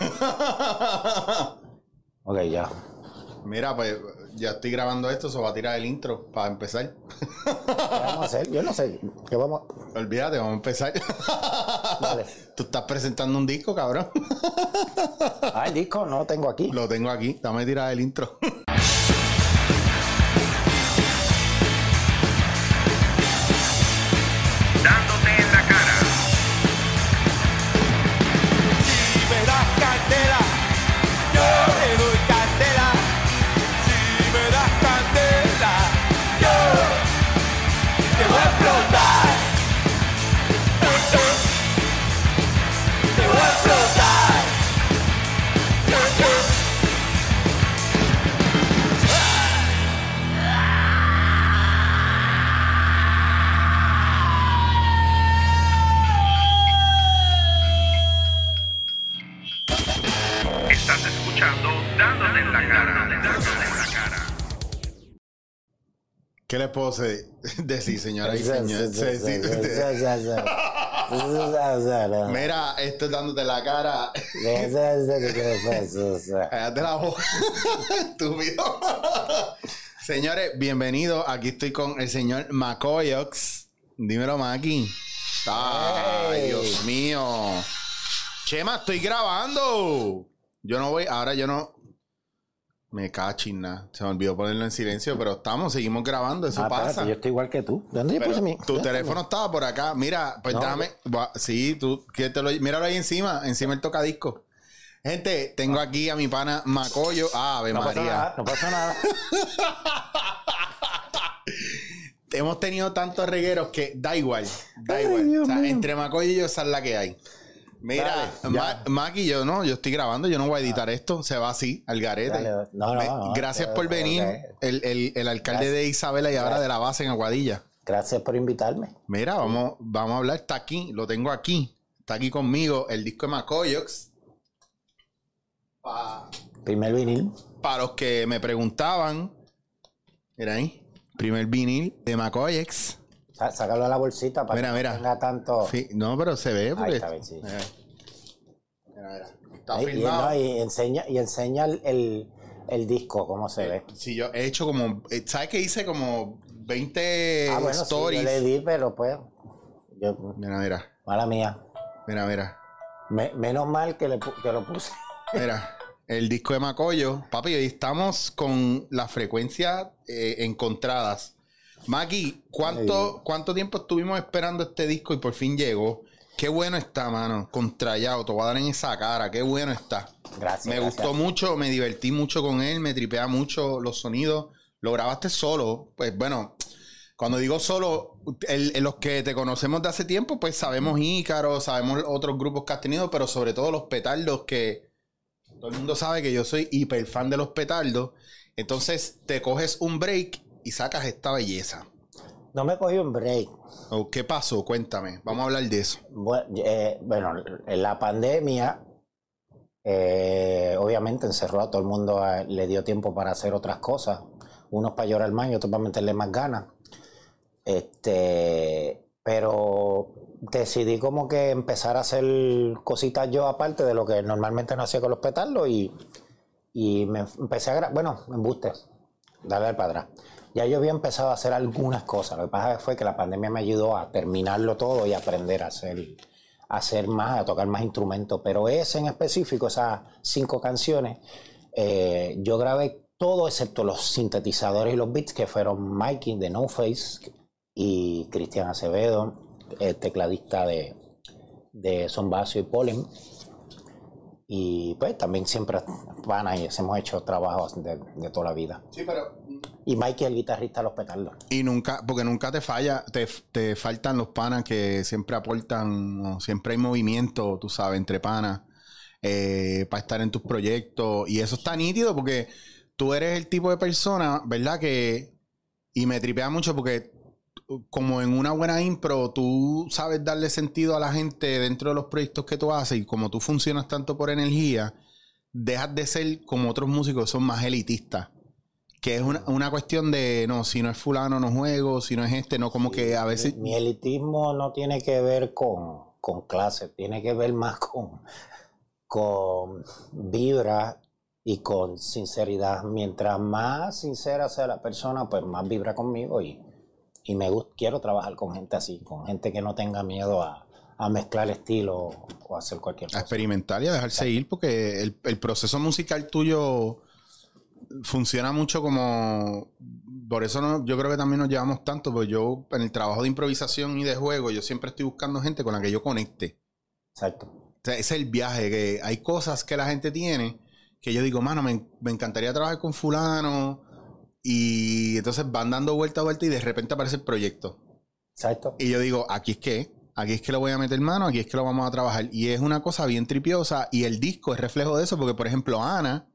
Ok, ya. Mira, pues ya estoy grabando esto, se va a tirar el intro para empezar. ¿Qué vamos a hacer? Yo no sé. ¿Qué vamos Olvídate, vamos a empezar. Vale. Tú estás presentando un disco, cabrón. Ah, el disco no lo tengo aquí. Lo tengo aquí, dame a tirar el intro. puedo decir, señora y sí. Mira, esto es dándote la cara. Cállate la boca. Estúpido. Señores, bienvenidos. Aquí estoy con el señor Macoyox. Dímelo, Maki. Ay, Hey. Dios mío. Chema, estoy grabando. Yo no voy, ahora yo no. Me cachina. Se me olvidó ponerlo en silencio, pero estamos, seguimos grabando. Eso Ah, pasa. espérate, yo estoy igual que tú. ¿Dónde puse mi? tu teléfono estaba por acá. Mira, pues No. Buah, Sí, tú, que te lo, míralo ahí encima, encima el tocadisco. Gente, tengo aquí a mi pana Macoyo. Ah, Ave No pasa María. nada, no pasa nada. Hemos tenido tantos regueros que da igual. Da Ay, igual. Dios o sea, mío. entre Macoyo y yo, esa es la que hay. Mira, Ma-. Maki, yo no, yo estoy grabando, yo no voy a editar esto, se va así, al garete. Dale, no, no, Me- no, Gracias ok, por ok, venir, el, el- el alcalde Gracias. de Isabela y ahora de la base en Aguadilla. Gracias por invitarme. Mira, vamos, vamos a hablar. Está aquí, lo tengo aquí. Está aquí conmigo el disco de Macoyox. Para Primer vinil. los que me preguntaban, mira ahí, primer vinil de Macoyox. Sá- Sácalo de la bolsita para Mira, que mira. no tenga tanto. Sí, no, pero se ve. Porque, está bien, sí. Mira, mira. Está y, filmado. no, y enseña, y enseña el, el, el disco, cómo se ve. Sí, yo he hecho como, eh, ¿sabes que hice como 20 ah, bueno, sí, stories? yo le di, pero pues. Yo, Mira, mira, mala mía. mira, mira. Me- menos mal que, le, que lo puse. Mira, el disco de Macoyo. Papi, hoy estamos con las frecuencias eh, encontradas. Maki, ¿cuánto, ¿cuánto tiempo estuvimos esperando este disco y por fin llegó? Qué bueno está, mano. Contrallado, te voy a dar en esa cara. Qué bueno está. Gracias. Me gracias. gustó mucho, me divertí mucho con él, me tripea mucho los sonidos. Lo grabaste solo. Pues bueno, cuando digo solo, el- el- los que te conocemos de hace tiempo, pues sabemos Ícaro, sabemos otros grupos que has tenido, pero sobre todo los petardos que todo el mundo sabe que yo soy hiper fan de los petardos. Entonces te coges un break y sacas esta belleza. No me cogí un break. Oh, ¿Qué pasó? Cuéntame. Vamos a hablar de eso. Eh, Bueno, en la pandemia, eh, obviamente encerró a todo el mundo, a- le dio tiempo para hacer otras cosas. Unos para llorar más y otros para meterle más ganas. Este, pero decidí como que empezar a hacer cositas yo aparte de lo que normalmente no hacía con los petardos y, y me empecé a grabar, bueno, me embuste, darle al para atrás. Ya yo había empezado a hacer algunas cosas, lo que pasa fue que la pandemia me ayudó a terminarlo todo y aprender a hacer, a hacer más, a tocar más instrumentos, pero ese en específico, esas cinco canciones, eh, yo grabé todo excepto los sintetizadores y los beats que fueron Mikey de No Face y Cristian Acevedo, el tecladista de, de Son Basio y Polen. Y pues también siempre van ahí, hemos hecho trabajos de, de toda la vida. Sí, pero Y Mikey, el guitarrista de los petardos. Y nunca, porque nunca te falla, te, te faltan los panas que siempre aportan, siempre hay movimiento, tú sabes, entre panas, eh, para estar en tus proyectos. Y eso está nítido porque tú eres el tipo de persona, ¿verdad? Que, y me tripea mucho porque como en una buena impro, tú sabes darle sentido a la gente dentro de los proyectos que tú haces y como tú funcionas tanto por energía, dejas de ser como otros músicos que son más elitistas. Que es una, una cuestión de, no, si no es fulano no juego, si no es este, no, como que a veces... Mi, mi elitismo no tiene que ver con, con clase, tiene que ver más con, con vibra y con sinceridad. Mientras más sincera sea la persona, pues más vibra conmigo y, y me gust- quiero trabajar con gente así, con gente que no tenga miedo a, a mezclar estilo o hacer cualquier A cosa. experimentar y a dejarse ir, porque el, el proceso musical tuyo funciona mucho como. Por eso no, yo creo que también nos llevamos tanto, porque yo en el trabajo de improvisación y de juego, yo siempre estoy buscando gente con la que yo conecte. Exacto. O sea, ese es el viaje, que hay cosas que la gente tiene que yo digo, mano, me, me encantaría trabajar con fulano. Y entonces van dando vuelta a vuelta y de repente aparece el proyecto. Exacto. Y yo digo, aquí es que, aquí es que lo voy a meter mano, aquí es que lo vamos a trabajar. Y es una cosa bien tripiosa y el disco es reflejo de eso, porque por ejemplo, Ana,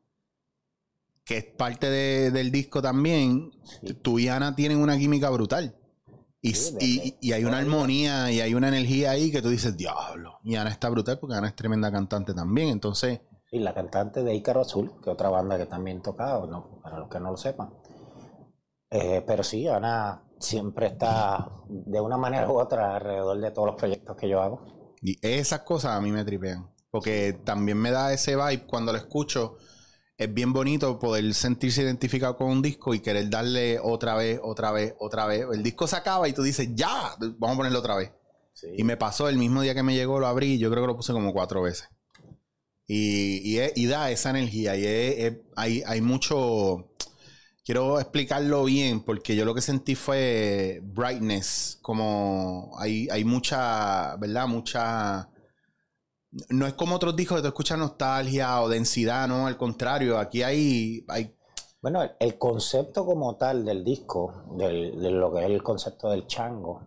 que es parte de- del disco también, Sí. tú y Ana tienen una química brutal. Y, Sí, y- hay una armonía y hay una energía ahí que tú dices, diablo. Y Ana está brutal porque Ana es tremenda cantante también. Entonces, Y la cantante de Ícaro Azul, que otra banda que también tocaba, no, para los que no lo sepan. Eh, pero sí, Ana siempre está de una manera u otra alrededor de todos los proyectos que yo hago. Y esas cosas a mí me tripean. Porque también me da ese vibe cuando lo escucho. Es bien bonito poder sentirse identificado con un disco y querer darle otra vez, otra vez, otra vez. El disco se acaba y tú dices, ya, vamos a ponerlo otra vez. Sí. Y me pasó el mismo día que me llegó, lo abrí yo creo que lo puse como cuatro veces. Y, y, da esa energía. Y es- es- hay, hay mucho. Quiero explicarlo bien porque yo lo que sentí fue brightness. Como hay, hay mucha, ¿verdad? Mucha. No es como otros discos que tú escuchas nostalgia o densidad, no, al contrario. Aquí hay. hay Bueno, el, concepto como tal del disco, del- de lo que es el concepto del chango,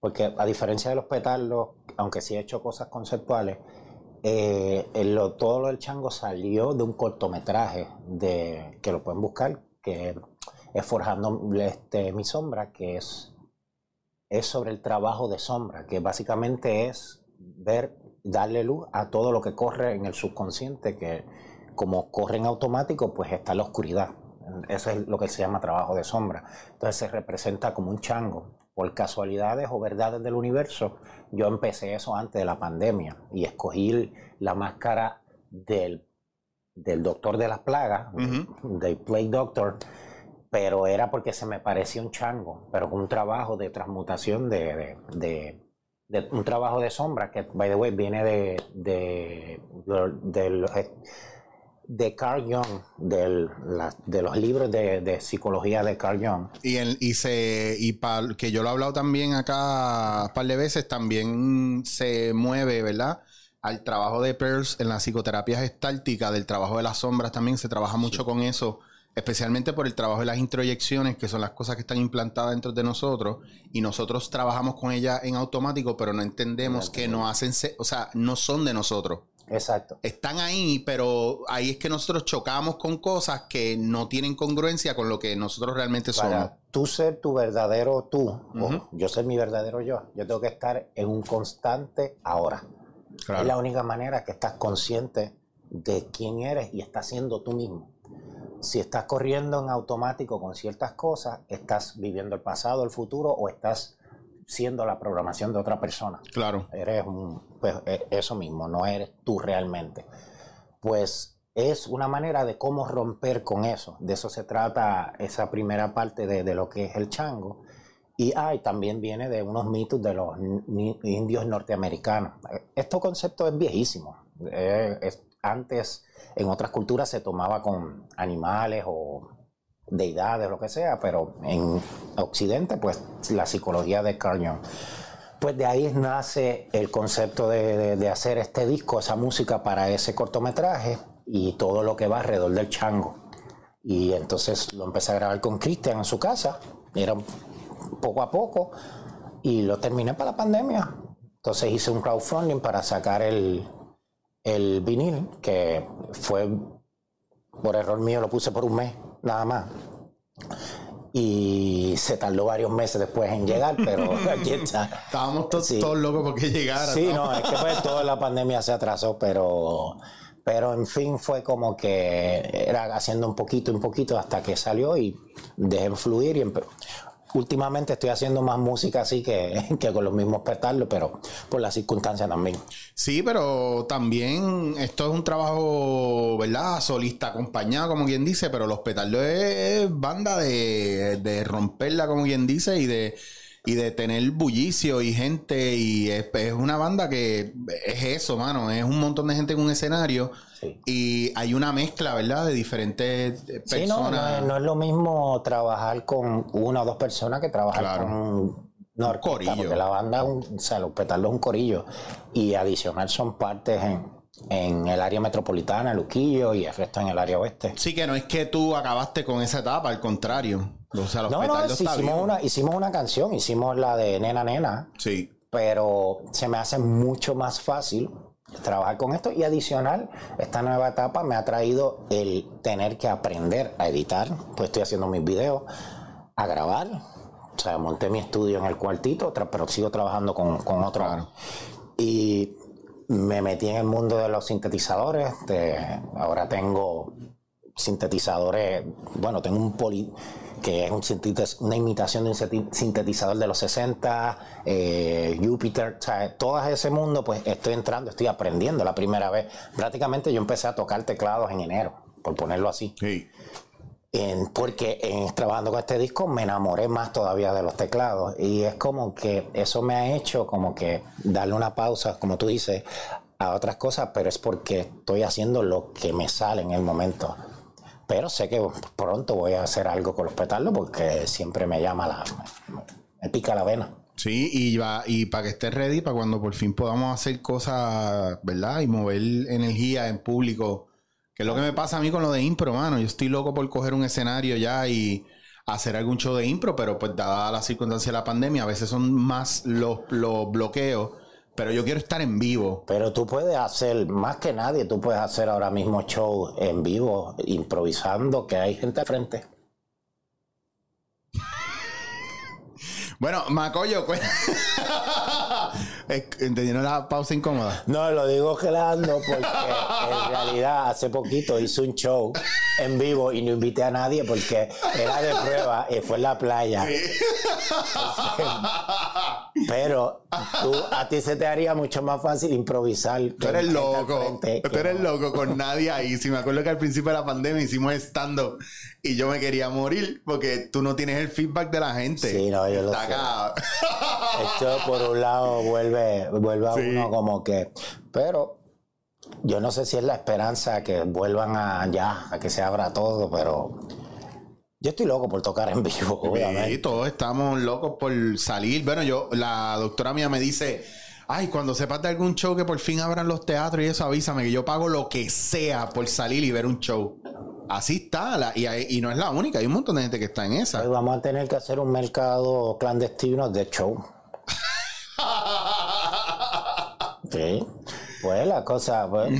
porque a diferencia de los petardos, aunque sí he hecho cosas conceptuales, eh, todo lo del chango salió de un cortometraje de, que lo pueden buscar, que es Forjando este, mi sombra, que es, es sobre el trabajo de sombra, que básicamente es ver, darle luz a todo lo que corre en el subconsciente, que como corre en automático, pues está la oscuridad. Eso es lo que se llama trabajo de sombra. Entonces se representa como un chango. Por casualidades o verdades del universo, yo empecé eso antes de la pandemia y escogí la máscara del, del doctor de las plagas, Ujú. del Plague Doctor, pero era porque se me parecía un chango, pero con un trabajo de transmutación de, de- de- de- un trabajo de sombra que, by the way, viene de, de, de- Carl Jung, del- la- de los libros de, de psicología de Carl Jung. Y, el, y se y pa- que yo lo he hablado también acá un par de veces, también se mueve, ¿verdad? Al trabajo de Peirce en la psicoterapia gestáltica, del trabajo de las sombras también se trabaja mucho con eso, especialmente por el trabajo de las introyecciones, que son las cosas que están implantadas dentro de nosotros, y nosotros trabajamos con ellas en automático, pero no entendemos que no hacen, o sea, no son de nosotros Exacto. están ahí, pero ahí es que nosotros chocamos con cosas que no tienen congruencia con lo que nosotros realmente somos. Para tú ser tu verdadero tú, o yo ser mi verdadero yo, yo tengo que estar en un constante ahora. Claro. Es la única manera que estás consciente de quién eres y estás siendo tú mismo. Si estás corriendo en automático con ciertas cosas, estás viviendo el pasado, el futuro o estás siendo la programación de otra persona. Claro. Eres un, pues, e- eso mismo, no eres tú realmente. Pues es una manera de cómo romper con eso. De eso se trata esa primera parte de, de lo que es el chango. Y ay, también viene de unos mitos de los indios norteamericanos. Este concepto es viejísimo. Eh, es- antes, en otras culturas se tomaba con animales o deidades, lo que sea, pero en Occidente, pues la psicología de Carl Jung. Pues de ahí nace el concepto de, de- de hacer este disco, esa música para ese cortometraje y todo lo que va alrededor del chango. Y entonces lo empecé a grabar con Cristian en su casa, era poco a poco, y lo terminé para la pandemia. Entonces hice un crowdfunding para sacar el, el vinil, que fue por error mío, lo puse por un mes, nada más. Y se tardó varios meses después en llegar, pero aquí está. Estábamos to- Sí. todos locos porque llegara. Sí, ¿no? no, es que pues toda la pandemia se atrasó, pero, pero en fin fue como que era haciendo un poquito, un poquito hasta que salió y dejé fluir y últimamente estoy haciendo más música así que, que con los mismos petardos, pero por las circunstancias también. Sí, pero también esto es un trabajo, ¿verdad? Solista acompañado, como quien dice, pero los petardos es banda de, de romperla, como quien dice, y de, y de tener bullicio y gente, y es, es una banda que es eso, mano, es un montón de gente en un escenario, Sí. y hay una mezcla, ¿verdad? De diferentes eh, Sí, no, no, personas. es, no es lo mismo trabajar con una o dos personas que trabajar Claro. con una orquesta, corillo. porque la banda, es un, o sea, los petardos es un corillo y adicional son partes en, en el área metropolitana, Luquillo y el resto en el área oeste. Sí, que no es que tú acabaste con esa etapa, al contrario. O sea, los No, no, hicimos una, hicimos una canción, hicimos la de Nena Nena, Sí. pero se me hace mucho más fácil trabajar con esto y adicional, esta nueva etapa me ha traído el tener que aprender a editar, pues estoy haciendo mis videos, a grabar, o sea, monté mi estudio en el cuartito, pero sigo trabajando con, con otro. Claro. Y me metí en el mundo de los sintetizadores, de- ahora tengo sintetizadores, bueno, tengo un poli que es un sintetiz- una imitación de un sintetizador de los 60, eh, Jupiter, o sea, todo ese mundo, pues estoy entrando, estoy aprendiendo la primera vez. Prácticamente yo empecé a tocar teclados en enero, por ponerlo así. Sí. En- porque en, trabajando con este disco me enamoré más todavía de los teclados y es como que eso me ha hecho como que darle una pausa, como tú dices, a otras cosas, pero es porque estoy haciendo lo que me sale en el momento. Pero sé que pronto voy a hacer algo con los petardos porque siempre me llama la... me pica la vena. Sí, y, va, y para que estés ready, para cuando por fin podamos hacer cosas, ¿verdad? Y mover energía en público. Que es lo que me pasa a mí con lo de impro, mano. Yo estoy loco por coger un escenario ya y hacer algún show de impro, pero pues dada la circunstancia de la pandemia, a veces son más los, los bloqueos. Pero yo quiero estar en vivo. Pero tú puedes hacer, más que nadie, tú puedes hacer ahora mismo show en vivo, improvisando, que hay gente al frente. Bueno, Macoyo, cu- Es- ¿entendieron la pausa incómoda? No, lo digo gelando porque en realidad hace poquito hice un show en vivo y no invité a nadie porque era de prueba y fue en la playa. Pero tú, a ti se te haría mucho más fácil improvisar. Tú eres loco. Tú eres loco con nadie ahí. Si me acuerdo que al principio de la pandemia hicimos stand y yo me quería morir porque tú no tienes el feedback de la gente. Sí, no, yo lo sé. Esto por un lado vuelve, vuelve a Sí. uno como que. Pero yo no sé si es la esperanza que vuelvan a ya, a que se abra todo, pero yo estoy loco por tocar en vivo, Sí, obviamente. todos estamos locos por salir. Bueno, yo, la doctora mía me dice, ay, cuando sepas de algún show que por fin abran los teatros y eso, avísame que yo pago lo que sea por salir y ver un show. Así está, la- y, hay- y no es la única, hay un montón de gente que está en esa. Hoy vamos a tener que hacer un mercado clandestino de show. Sí. Pues la cosa, pues.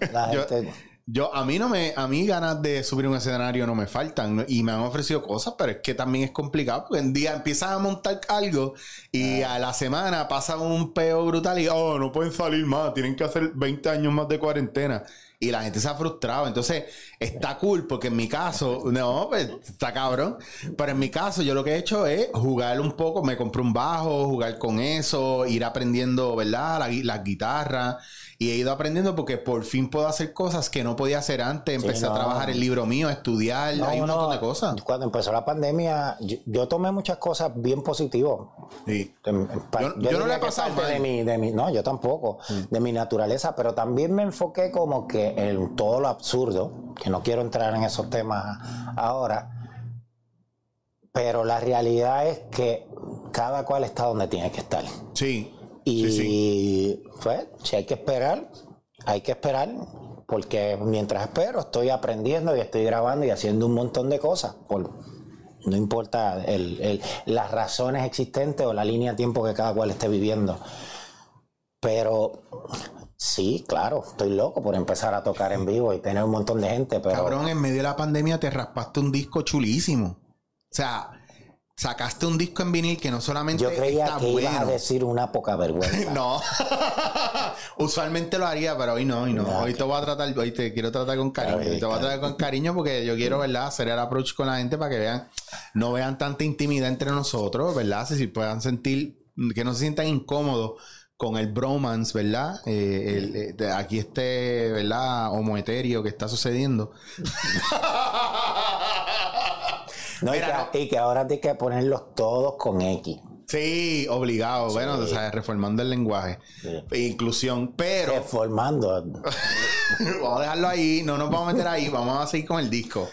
La gente. Yo, a mí no me, a mí ganas de subir un escenario no me faltan y me han ofrecido cosas, pero es que también es complicado porque en día empiezas a montar algo y a la semana pasa un peo brutal y oh, no pueden salir más, tienen que hacer 20 años más de cuarentena y la gente se ha frustrado. Entonces, está cool porque en mi caso, no, pues está cabrón, pero en mi caso yo lo que he hecho es jugar un poco, me compré un bajo, jugar con eso, ir aprendiendo, ¿verdad? La, las guitarras. Y he ido aprendiendo porque por fin puedo hacer cosas que no podía hacer antes. Empecé no. a trabajar el libro mío, a estudiar, No, hay un uno- montón de cosas. Cuando empezó la pandemia, yo, yo tomé muchas cosas bien positivas. Sí. En pa- Yo- yo no le he pasado mal. de mi, de mi- no, yo tampoco, de mi naturaleza, pero también me enfoqué como que en todo lo absurdo, que no quiero entrar en esos temas ahora, pero la realidad es que cada cual está donde tiene que estar. Sí. Y Sí, sí. pues, si hay que esperar, hay que esperar, porque mientras espero estoy aprendiendo y estoy grabando y haciendo un montón de cosas. Por, no importa el- el- las razones existentes o la línea de tiempo que cada cual esté viviendo. Pero sí, claro, estoy loco por empezar a tocar en vivo y tener un montón de gente, pero Cabrón, en medio de la pandemia te raspaste un disco chulísimo. O sea, sacaste un disco en vinil que no solamente Yo creía está que ibas a bueno. decir una poca vergüenza. No. Usualmente lo haría, pero hoy no, hoy no. No, hoy te voy a tratar, hoy te quiero tratar con cariño. Bien, te voy a tratar con cariño porque yo quiero, ¿verdad? Hacer el approach con la gente para que vean, no vean tanta intimidad entre nosotros, ¿verdad? Si, si puedan sentir, que no se sientan incómodos con el bromance, ¿verdad? Eh, el- eh, de- aquí este, ¿verdad? Homoeterio que está sucediendo. No, y, Mira, que, y que ahora tienes que ponerlos todos con X. Sí, obligado. Bueno, o sea, reformando el lenguaje. Inclusión, pero... Reformando. vamos a dejarlo ahí, no nos vamos a meter ahí, vamos a seguir con el disco.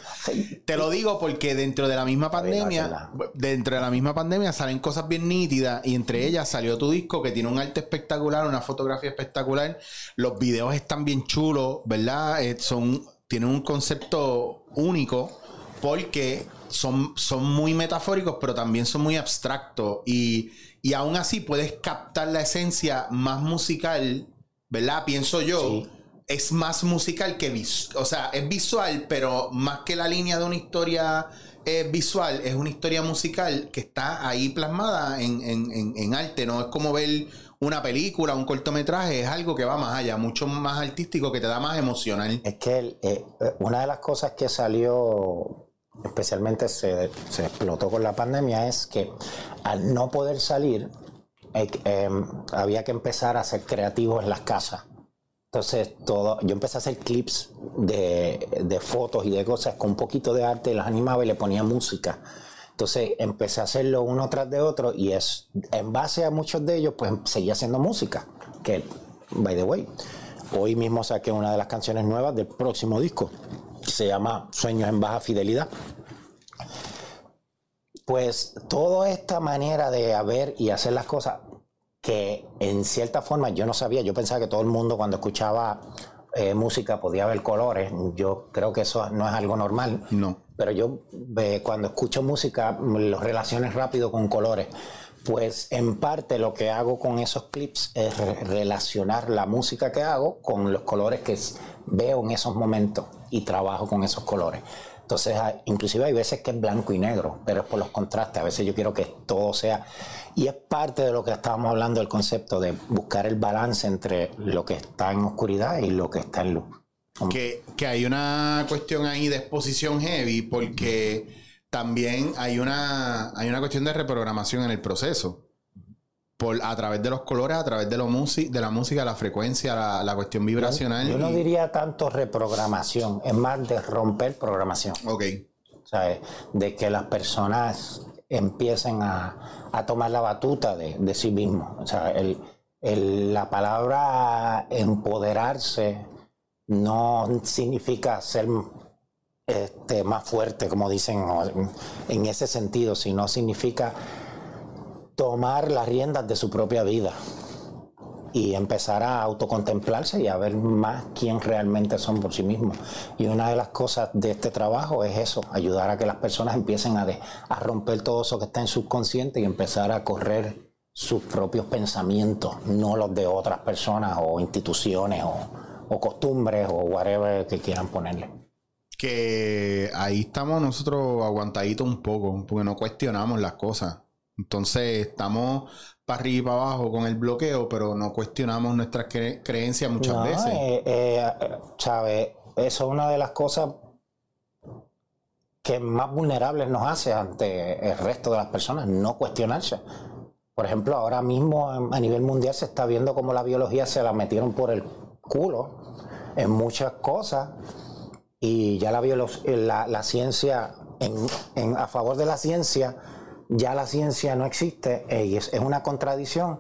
Te lo digo porque dentro de la misma pandemia, dentro de la misma pandemia salen cosas bien nítidas y entre ellas salió tu disco que tiene un arte espectacular, una fotografía espectacular, los videos están bien chulos, ¿verdad? Eh, son, tienen un concepto único porque son, son muy metafóricos, pero también son muy abstractos y, y aún así puedes captar la esencia más musical, ¿verdad? Pienso yo Sí. es más musical que visual. O sea, es visual, pero más que la línea de una historia eh, visual, es una historia musical que está ahí plasmada en, en- en- en arte. No es como ver una película, un cortometraje, es algo que va más allá, mucho más artístico, que te da más emocional. Es que el- eh, eh, una de las cosas que salió, especialmente se, se explotó con la pandemia, es que al no poder salir, eh, había que empezar a ser creativos en las casas. Entonces, todo, yo empecé a hacer clips de, de fotos y de cosas con un poquito de arte, las animaba y le ponía música. Entonces empecé a hacerlo uno tras de otro y es en base a muchos de ellos, pues seguía haciendo música. Que, by the way, hoy mismo saqué una de las canciones nuevas del próximo disco. que Se llama Sueños en Baja Fidelidad. Pues toda esta manera de haber y hacer las cosas que en cierta forma yo no sabía, yo pensaba que todo el mundo cuando escuchaba eh, música podía ver colores, yo creo que eso no es algo normal, No. pero yo eh, cuando escucho música lo relaciones rápido con colores. Pues en parte lo que hago con esos clips es re- relacionar la música que hago con los colores que veo en esos momentos y trabajo con esos colores. Entonces, inclusive hay veces que es blanco y negro, pero es por los contrastes. A veces yo quiero que todo sea... Y es parte de lo que estábamos hablando del concepto de buscar el balance entre lo que está en oscuridad y lo que está en luz. Que, que hay una cuestión ahí de exposición heavy porque también hay una, hay una cuestión de reprogramación en el proceso. Por, a través de los colores, a través de, lo de la música, la frecuencia, la, la cuestión vibracional. Yo no y- diría tanto reprogramación, es más de romper programación. Ok. ¿sabes? De que las personas empiecen a, a tomar la batuta de, de sí mismos. O sea, el- el- la palabra empoderarse no significa ser este, más fuerte, como dicen en- ese sentido, sino significa tomar las riendas de su propia vida y empezar a autocontemplarse y a ver más quién realmente son por sí mismos. Y una de las cosas de este trabajo es eso, ayudar a que las personas empiecen a romper todo eso que está en subconsciente y empezar a correr sus propios pensamientos, no los de otras personas o instituciones o, o costumbres o whatever que quieran ponerle. Que ahí estamos nosotros aguantaditos un poco, porque no cuestionamos las cosas. Entonces estamos para arriba y para abajo con el bloqueo, pero no cuestionamos nuestras cre- creencias muchas No, veces. eh, eh, ¿sabe? Eso es una de las cosas que más vulnerables nos hace ante el resto de las personas, no cuestionarse. Por ejemplo, ahora mismo a nivel mundial se está viendo cómo la biología se la metieron por el culo en muchas cosas y ya la, biolo- la, ciencia, en, en- a favor de la ciencia, ya la ciencia no existe eh, y es, es una contradicción.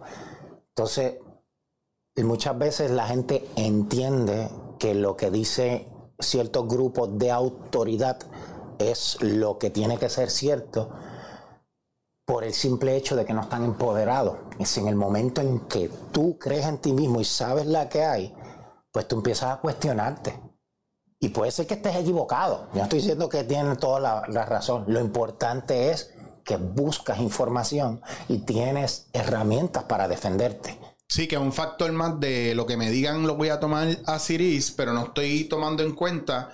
Entonces, y muchas veces la gente entiende que lo que dice ciertos grupos de autoridad es lo que tiene que ser cierto por el simple hecho de que no están empoderados. Es en el momento en que tú crees en ti mismo y sabes la que hay, pues tú empiezas a cuestionarte. Y puede ser que estés equivocado. Yo no estoy diciendo que tienes toda la, la razón. Lo importante es que buscas información y tienes herramientas para defenderte. Sí, que es un factor más de lo que me digan lo voy a tomar a Ciris, pero no estoy tomando en cuenta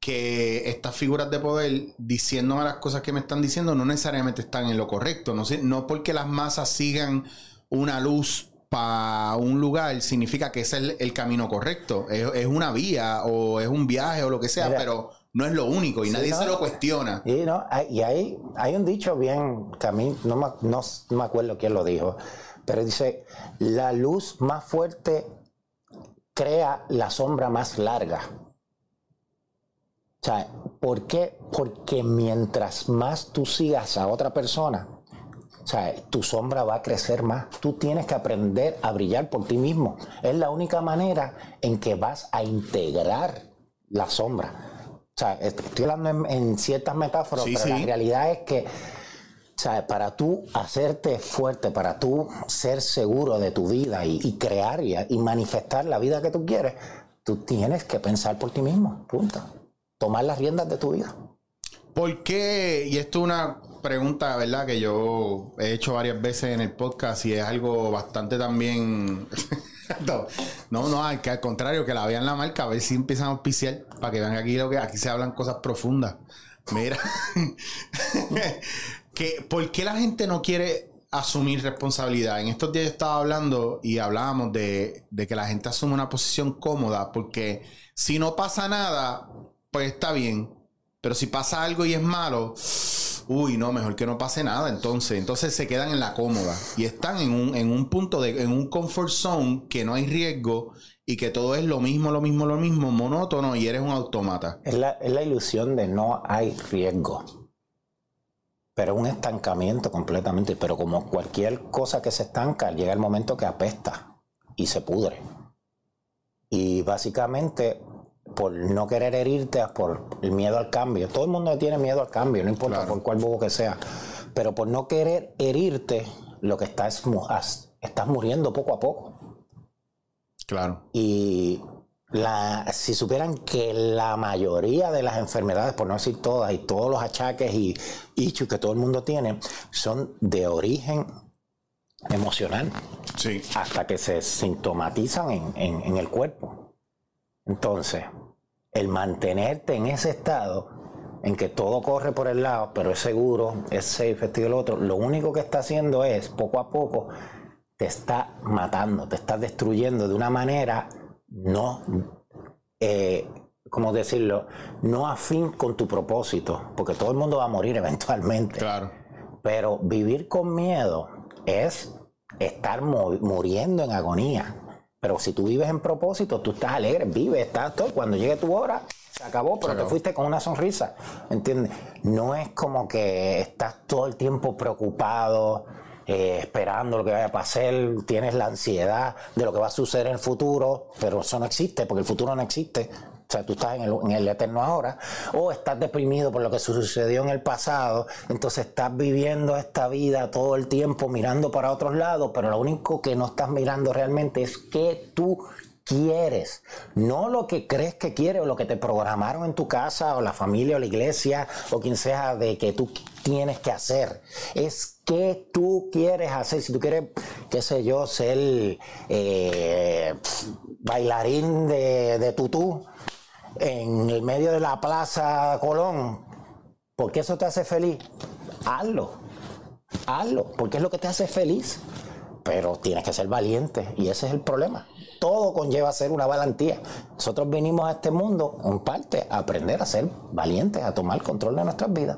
que estas figuras de poder diciéndome las cosas que me están diciendo no necesariamente están en lo correcto. No, no porque las masas sigan una luz para un lugar significa que ese es el, el camino correcto. Es, es una vía o es un viaje o lo que sea, Mira. pero no es lo único y Sí, nadie no. se lo cuestiona. Y, no, hay, y hay, hay un dicho bien que a mí no me, no, no me acuerdo quién lo dijo, pero dice, la luz más fuerte crea la sombra más larga. O sea, ¿por qué? Porque mientras más tú sigas a otra persona, o sea, tu sombra va a crecer más. Tú tienes que aprender a brillar por ti mismo. Es la única manera en que vas a integrar la sombra. O sea, est- estoy hablando en, en ciertas metáforas, Sí, pero sí. la realidad es que, o sea, para tú hacerte fuerte, para tú ser seguro de tu vida y, y crear y, y manifestar la vida que tú quieres, tú tienes que pensar por ti mismo. Punto. Tomar las riendas de tu vida. ¿Por qué? Y esto es una pregunta, ¿verdad? Que yo he hecho varias veces en el podcast y es algo bastante también... no, no, al- que al contrario, que la vean la marca, a ver si empiezan a auspiciar, para que vean aquí lo que aquí se hablan cosas profundas. Mira, que, ¿por qué la gente no quiere asumir responsabilidad? En estos días yo estaba hablando y hablábamos de, de que la gente asume una posición cómoda, porque si no pasa nada, pues está bien. Pero si pasa algo y es malo, uy, no, mejor que no pase nada. Entonces, entonces se quedan en la cómoda y están en un, en un punto de, en un comfort zone que no hay riesgo y que todo es lo mismo, lo mismo, lo mismo, monótono y eres un automata. Es la, es la ilusión de no hay riesgo. Pero un estancamiento completamente. Pero como cualquier cosa que se estanca, llega el momento que apesta y se pudre. Y básicamente, por no querer herirte, por el miedo al cambio. Todo el mundo tiene miedo al cambio, no importa Claro. por cuál bobo que sea. Pero por no querer herirte, lo que estás estás muriendo poco a poco. Claro. Y la, si supieran que la mayoría de las enfermedades, por no decir todas, y todos los achaques y issues que todo el mundo tiene, son de origen emocional Sí. hasta que se sintomatizan en, en- en el cuerpo. Entonces, el mantenerte en ese estado en que todo corre por el lado, pero es seguro, es safe, esto y lo otro, lo único que está haciendo es, poco a poco, te está matando, te está destruyendo de una manera no, eh, ¿cómo decirlo? No afín con tu propósito, porque todo el mundo va a morir eventualmente. Claro. Pero vivir con miedo es estar mu- muriendo en agonía. Pero si tú vives en propósito, tú estás alegre, vives, estás todo. Cuando llegue tu hora, se acabó, pero acabó. te fuiste con una sonrisa. ¿Entiendes? No es como que estás todo el tiempo preocupado, eh, esperando lo que vaya a pasar, tienes la ansiedad de lo que va a suceder en el futuro, pero eso no existe, porque el futuro no existe. O sea, tú estás en el, eterno ahora, o estás deprimido por lo que sucedió en el pasado, entonces estás viviendo esta vida todo el tiempo mirando para otros lados, pero lo único que no estás mirando realmente es qué tú quieres, no lo que crees que quieres o lo que te programaron en tu casa o la familia o la iglesia o quien sea de que tú tienes que hacer, es qué tú quieres hacer, si tú quieres, qué sé yo, ser eh, bailarín de tutú en el medio de la plaza Colón, porque eso te hace feliz, hazlo, hazlo, porque es lo que te hace feliz pero tienes que ser valiente y ese es el problema. Todo conlleva ser una valentía. Nosotros venimos a este mundo, en parte, a aprender a ser valientes, a tomar control de nuestras vidas.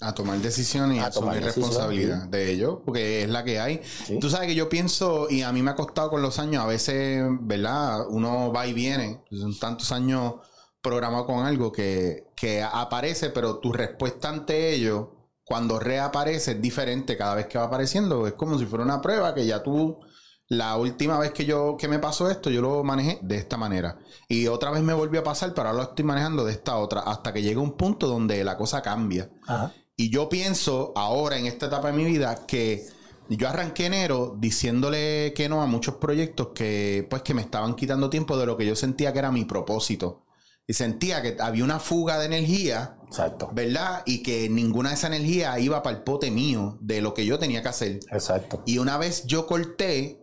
A tomar decisiones y A asumir responsabilidad de ello, porque es la que hay. Sí. Tú sabes que yo pienso, y a mí me ha costado con los años, a veces, ¿verdad? Uno va y viene, son tantos años programado con algo que, que aparece, pero tu respuesta ante ello, cuando reaparece, es diferente cada vez que va apareciendo. Es como si fuera una prueba que ya tú, la última vez que yo que me pasó esto, yo lo manejé de esta manera. Y otra vez me volvió a pasar, pero ahora lo estoy manejando de esta otra, hasta que llega un punto donde la cosa cambia. Ajá. Y yo pienso ahora en esta etapa de mi vida que yo arranqué enero diciéndole que no a muchos proyectos que pues que me estaban quitando tiempo de lo que yo sentía que era mi propósito. Y sentía que había una fuga de energía, Exacto. ¿verdad? Y que ninguna de esa energía iba para el pote mío de lo que yo tenía que hacer. Exacto. Y una vez yo corté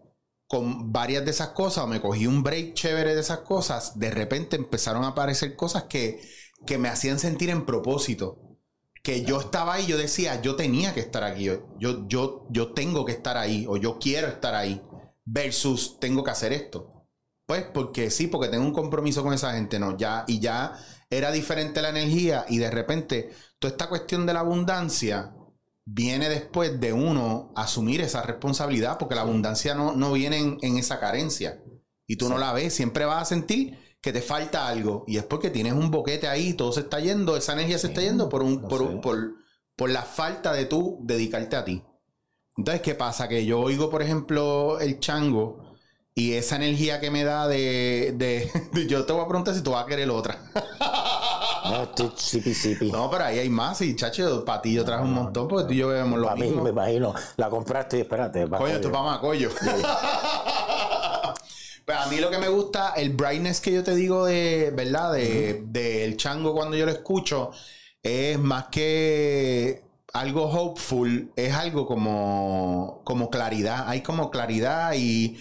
con varias de esas cosas, o me cogí un break chévere de esas cosas, de repente empezaron a aparecer cosas que, que me hacían sentir en propósito. Que yo estaba ahí, yo decía, yo tenía que estar aquí, yo, yo, yo tengo que estar ahí, o yo quiero estar ahí, versus tengo que hacer esto. Pues porque sí, porque tengo un compromiso con esa gente, no, ya, y ya era diferente la energía, y de repente, toda esta cuestión de la abundancia viene después de uno asumir esa responsabilidad, porque la abundancia no, no viene en, en esa carencia, y tú no la ves, siempre vas a sentir que te falta algo y es porque tienes un boquete ahí, todo se está yendo, esa energía se está yendo por, un, por, un- por, por la falta de tú dedicarte a ti. Entonces, ¿qué pasa? Que yo oigo, por ejemplo, el chango y esa energía que me da de, de- de- yo te voy a preguntar si tú vas a querer otra. No, estoy sipi sipi. no, pero ahí hay más y chacho, para ti yo traje un montón porque tú y yo bebemos lo Para mí, mismo. me imagino, la compraste y espérate. Coño, tu mamá, coño. Pues a mí lo que me gusta, el brightness que yo te digo de, ¿verdad? De, del chango cuando yo lo escucho, es más que algo hopeful, es algo como, como claridad. Hay como claridad y,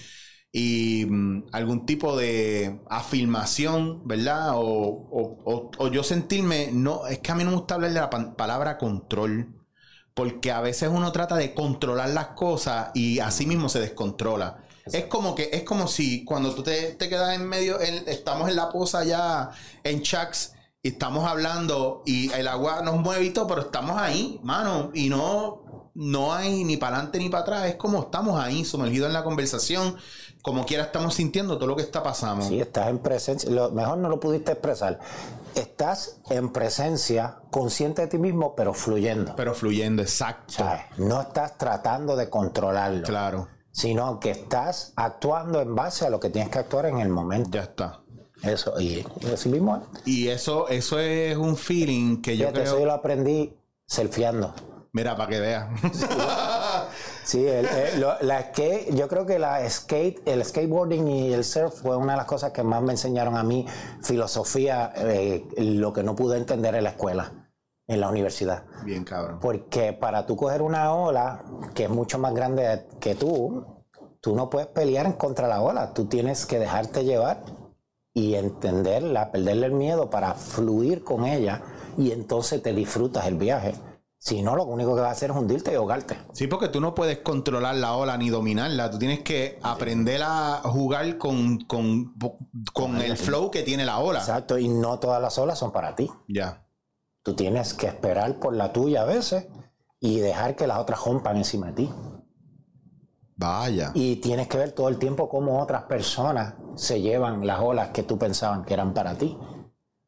y mm, algún tipo de afirmación, ¿verdad? O, o- o- o yo sentirme, no, es que a mí no me gusta hablar de la palabra control. Porque a veces uno trata de controlar las cosas y así mismo se descontrola. Es como que, es como si cuando tú te, te quedas en medio, en- estamos en la poza ya en Chucks y estamos hablando y el agua nos mueve y todo, pero estamos ahí, mano, y no, no hay ni para adelante ni para atrás. Es como estamos ahí, sumergidos en la conversación, como quiera estamos sintiendo todo lo que está pasando. Sí, estás en presencia. Lo mejor no lo pudiste expresar. Estás en presencia, consciente de ti mismo, pero fluyendo. Pero fluyendo, exacto. ¿sabes? No estás tratando de controlarlo, Claro, sino que estás actuando en base a lo que tienes que actuar en el momento. ya está. Eso, y, y así mismo es. Y eso, eso es un feeling que yo Fíjate, creo. eso yo lo aprendí surfeando. Mira, para que veas. Sí, el- el- lo- la skate, yo creo que la skate, el skateboarding y el surf fue una de las cosas que más me enseñaron a mí filosofía, eh, lo que no pude entender en la escuela, en la universidad. Bien, cabrón. Porque para tú coger una ola que es mucho más grande que tú, tú no puedes pelear contra la ola, tú tienes que dejarte llevar y entenderla, perderle el miedo para fluir con ella y entonces te disfrutas el viaje. Si no, lo único que vas a hacer es hundirte y ahogarte. Sí, porque tú no puedes controlar la ola ni dominarla. Tú tienes que aprender a jugar con, con, con el flow que tiene la ola. Exacto, y no todas las olas son para ti. Ya. Tú tienes que esperar por la tuya a veces y dejar que las otras rompan encima de ti. Vaya. Y tienes que ver todo el tiempo cómo otras personas se llevan las olas que tú pensaban que eran para ti.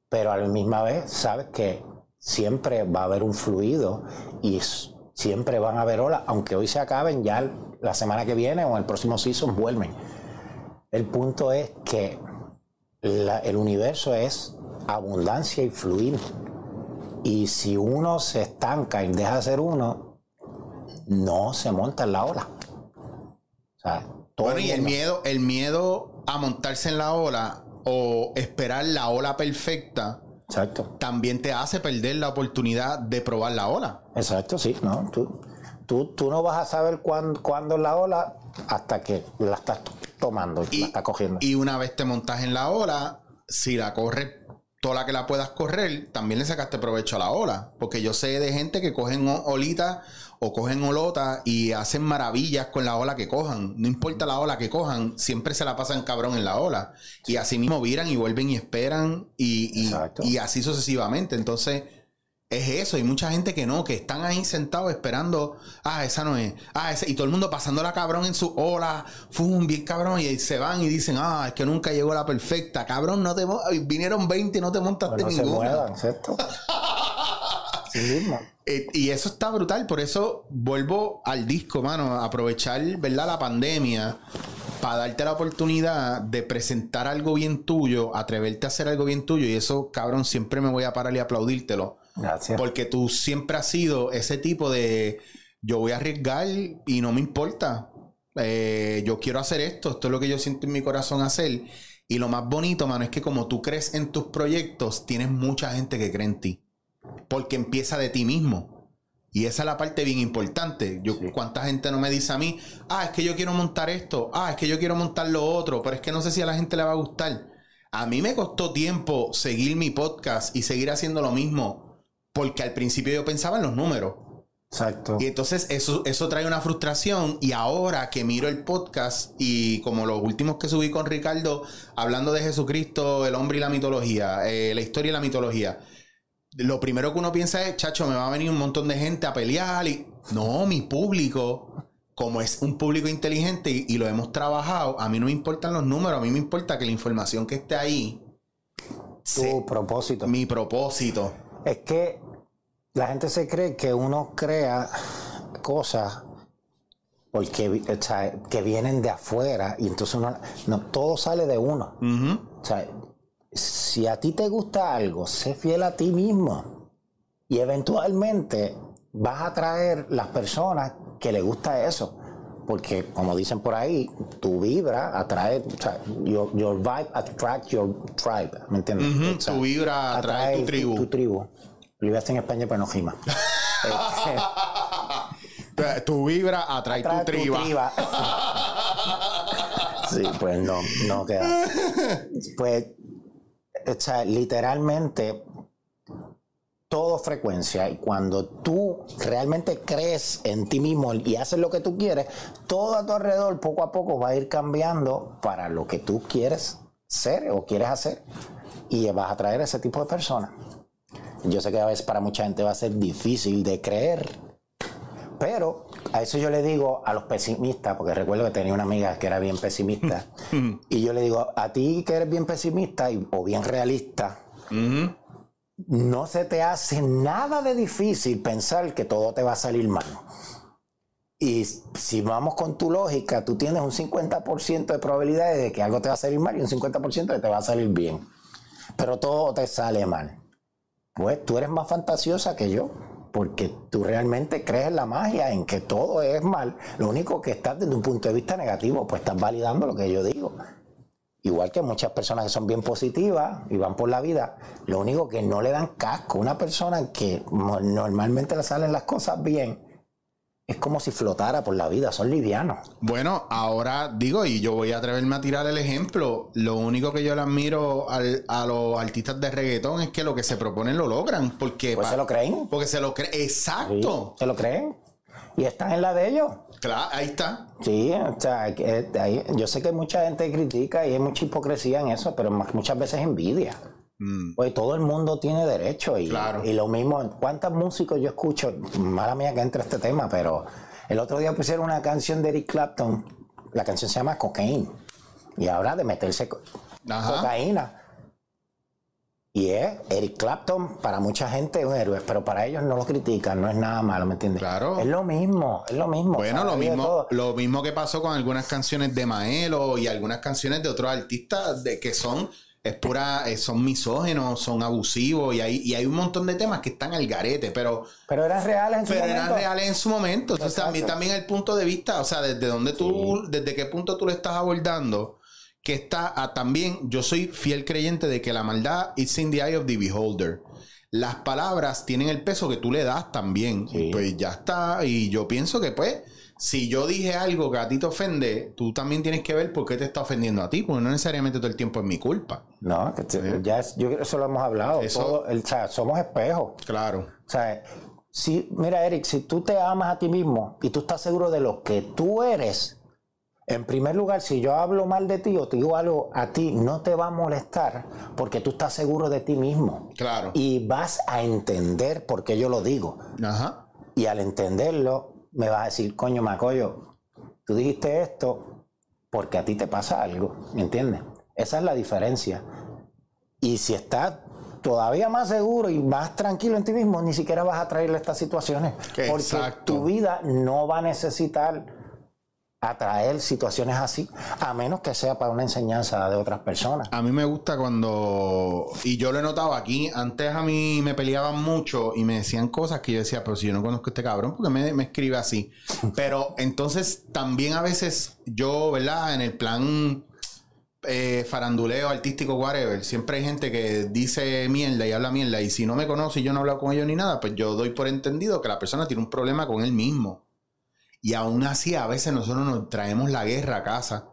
Pero a la misma vez sabes que siempre va a haber un fluido y siempre van a haber olas, aunque hoy se acaben, ya la semana que viene o el próximo season vuelven. El punto es que la- el universo es abundancia y fluir. Y si uno se estanca y deja de ser uno, no se monta en la ola. O sea, todo Bueno, y el miedo, el miedo a montarse en la ola o esperar la ola perfecta Exacto, también te hace perder la oportunidad de probar la ola. exacto, sí, ¿no? Tú, tú, tú no vas a saber cuándo, cuándo es la ola hasta que la estás tomando y, la estás cogiendo. y una vez te montas en la ola, si la corres toda la que la puedas correr, también le sacaste provecho a la ola. Porque yo sé de gente que cogen olitas o cogen olotas y hacen maravillas con la ola que cojan. No importa la ola que cojan, siempre se la pasan cabrón en la ola. Y así mismo viran y vuelven y esperan y, y- así sucesivamente. Entonces, es eso. Hay mucha gente que no, que están ahí sentados esperando. Ah, esa no es. Ah, esa. Y todo el mundo pasándola cabrón en su ola. Fum, bien cabrón. Y ahí se van y dicen, ah, es que nunca llegó la perfecta. Cabrón, no te vinieron 20 y no te montaste Pues no se ninguna. muevan, ¿cierto? Mismo. Eh, y eso está brutal, por eso vuelvo al disco, mano, aprovechar, ¿verdad? La pandemia para darte la oportunidad de presentar algo bien tuyo, atreverte a hacer algo bien tuyo y eso, cabrón, siempre me voy a parar y aplaudírtelo. Gracias. Porque tú siempre has sido ese tipo de yo voy a arriesgar y no me importa. Eh, yo quiero hacer esto, esto es lo que yo siento en mi corazón hacer. Y lo más bonito, mano, es que como tú crees en tus proyectos, tienes mucha gente que cree en ti. Porque empieza de ti mismo. Y esa es la parte bien importante. Yo, ¿Cuánta gente no me dice a mí, ah, es que yo quiero montar esto, ah, es que yo quiero montar lo otro, pero es que no sé si a la gente le va a gustar. A mí me costó tiempo seguir mi podcast y seguir haciendo lo mismo, porque al principio yo pensaba en los números. Exacto. Y entonces eso, eso trae una frustración y ahora que miro el podcast y como los últimos que subí con Ricardo, hablando de Jesucristo, el hombre y la mitología, eh, la historia y la mitología, lo primero que uno piensa es, chacho, me va a venir un montón de gente a pelear y... No, mi público, como es un público inteligente y, y lo hemos trabajado, a mí no me importan los números, a mí me importa que la información que esté ahí, Tu se- propósito. mi propósito. Es que la gente se cree que uno crea cosas porque vi- o sea, que vienen de afuera y entonces uno no todo sale de uno. O sea, si a ti te gusta algo, sé fiel a ti mismo y eventualmente vas a atraer las personas que le gusta eso. Porque, como dicen por ahí, tu vibra atrae, o sea, your, your vibe attract your tribe, ¿me entiendes? Ujú, O sea, tu vibra atrae tu tribu. Tu, tribu. Lo iba a hacer en España, pero no. Este, Tu vibra atrae, atrae tu tu triba. triba. sí, pues no, no queda. Pues, o sea, literalmente, todo frecuencia. Y cuando tú realmente crees en ti mismo y haces lo que tú quieres, todo a tu alrededor poco a poco va a ir cambiando para lo que tú quieres ser o quieres hacer. Y vas a traer ese tipo de personas. Yo sé que a veces para mucha gente va a ser difícil de creer, pero a eso yo le digo a los pesimistas, porque recuerdo que tenía una amiga que era bien pesimista, y yo le digo, a ti que eres bien pesimista y- o bien realista, Ujú. no se te hace nada de difícil pensar que todo te va a salir mal. Y si vamos con tu lógica, tú tienes un 50% de probabilidades de que algo te va a salir mal y un 50% de que te va a salir bien. Pero todo te sale mal. Pues tú eres más fantasiosa que yo, porque tú realmente crees en la magia, en que todo es mal. Lo único que estás desde un punto de vista negativo, pues estás validando lo que yo digo. Igual que muchas personas que son bien positivas y van por la vida, lo único que no le dan casco. Una persona que normalmente le salen las cosas bien, es como si flotara por la vida, son livianos. Bueno, ahora digo, y yo voy a atreverme a tirar el ejemplo. Lo único que yo le admiro al- a los artistas de reggaetón es que lo que se proponen lo logran. Porque, Pues se lo creen. porque se lo creen. Sí, Exacto. se lo creen. Y están en la de ellos. Claro, ahí está. Sí, o sea, eh, ahí- yo sé que mucha gente critica y hay mucha hipocresía en eso, pero muchas veces envidia. Mm, Pues todo el mundo tiene derecho y, Claro. y lo mismo, ¿cuántos músicos yo escucho? Mala mía que entre este tema, pero el otro día pusieron una canción de Eric Clapton, la canción se llama Cocaine, y habla de meterse co- Ajá. cocaína. Y es Eric Clapton, para mucha gente es un héroe, pero para ellos no lo critican, no es nada malo, ¿me entiendes? Claro. Es lo mismo, es lo mismo. Bueno, lo mismo, lo mismo que pasó con algunas canciones de Maelo y algunas canciones de otros artistas de que son es pura, eh, son misógenos, son abusivos y hay, y hay un montón de temas que están al garete, pero Pero eran reales en su pero eran momento. reales en su momento. Entonces también, también el punto de vista, o sea, desde dónde tú, desde qué punto tú lo estás abordando, que está ah, también, yo soy fiel creyente de que la maldad is in the eye of the beholder. Las palabras tienen el peso que tú le das también. Sí. Y pues ya está. Y yo pienso que pues, si yo dije algo que a ti te ofende, tú también tienes que ver por qué te está ofendiendo a ti, porque no necesariamente todo el tiempo es mi culpa. No, que te- ya es- yo eso lo hemos hablado. Eso- todo, el- o sea, somos espejos. Claro. O sea, si, mira, Eric, si tú te amas a ti mismo y tú estás seguro de lo que tú eres, en primer lugar, si yo hablo mal de ti o te digo algo a ti, no te va a molestar porque tú estás seguro de ti mismo. Claro. Y vas a entender por qué yo lo digo. Ajá. Y al entenderlo, me vas a decir, coño, Macoyo, tú dijiste esto porque a ti te pasa algo, ¿me entiendes? Esa es la diferencia. Y si estás todavía más seguro y más tranquilo en ti mismo, ni siquiera vas a traerle estas situaciones. Porque Exacto. tu vida no va a necesitar atraer situaciones así, a menos que sea para una enseñanza de otras personas. A mí me gusta cuando, y yo lo he notado aquí, antes a mí me peleaban mucho y me decían cosas que yo decía, pero si yo no conozco a este cabrón, porque me, me escribe así? Pero entonces también a veces yo, ¿verdad? En el plan eh, faranduleo, artístico, whatever, siempre hay gente que dice mierda y habla mierda y si no me conoce y yo no he hablado con ellos ni nada, pues yo doy por entendido que la persona tiene un problema con él mismo. Y aún así, a veces nosotros nos traemos la guerra a casa.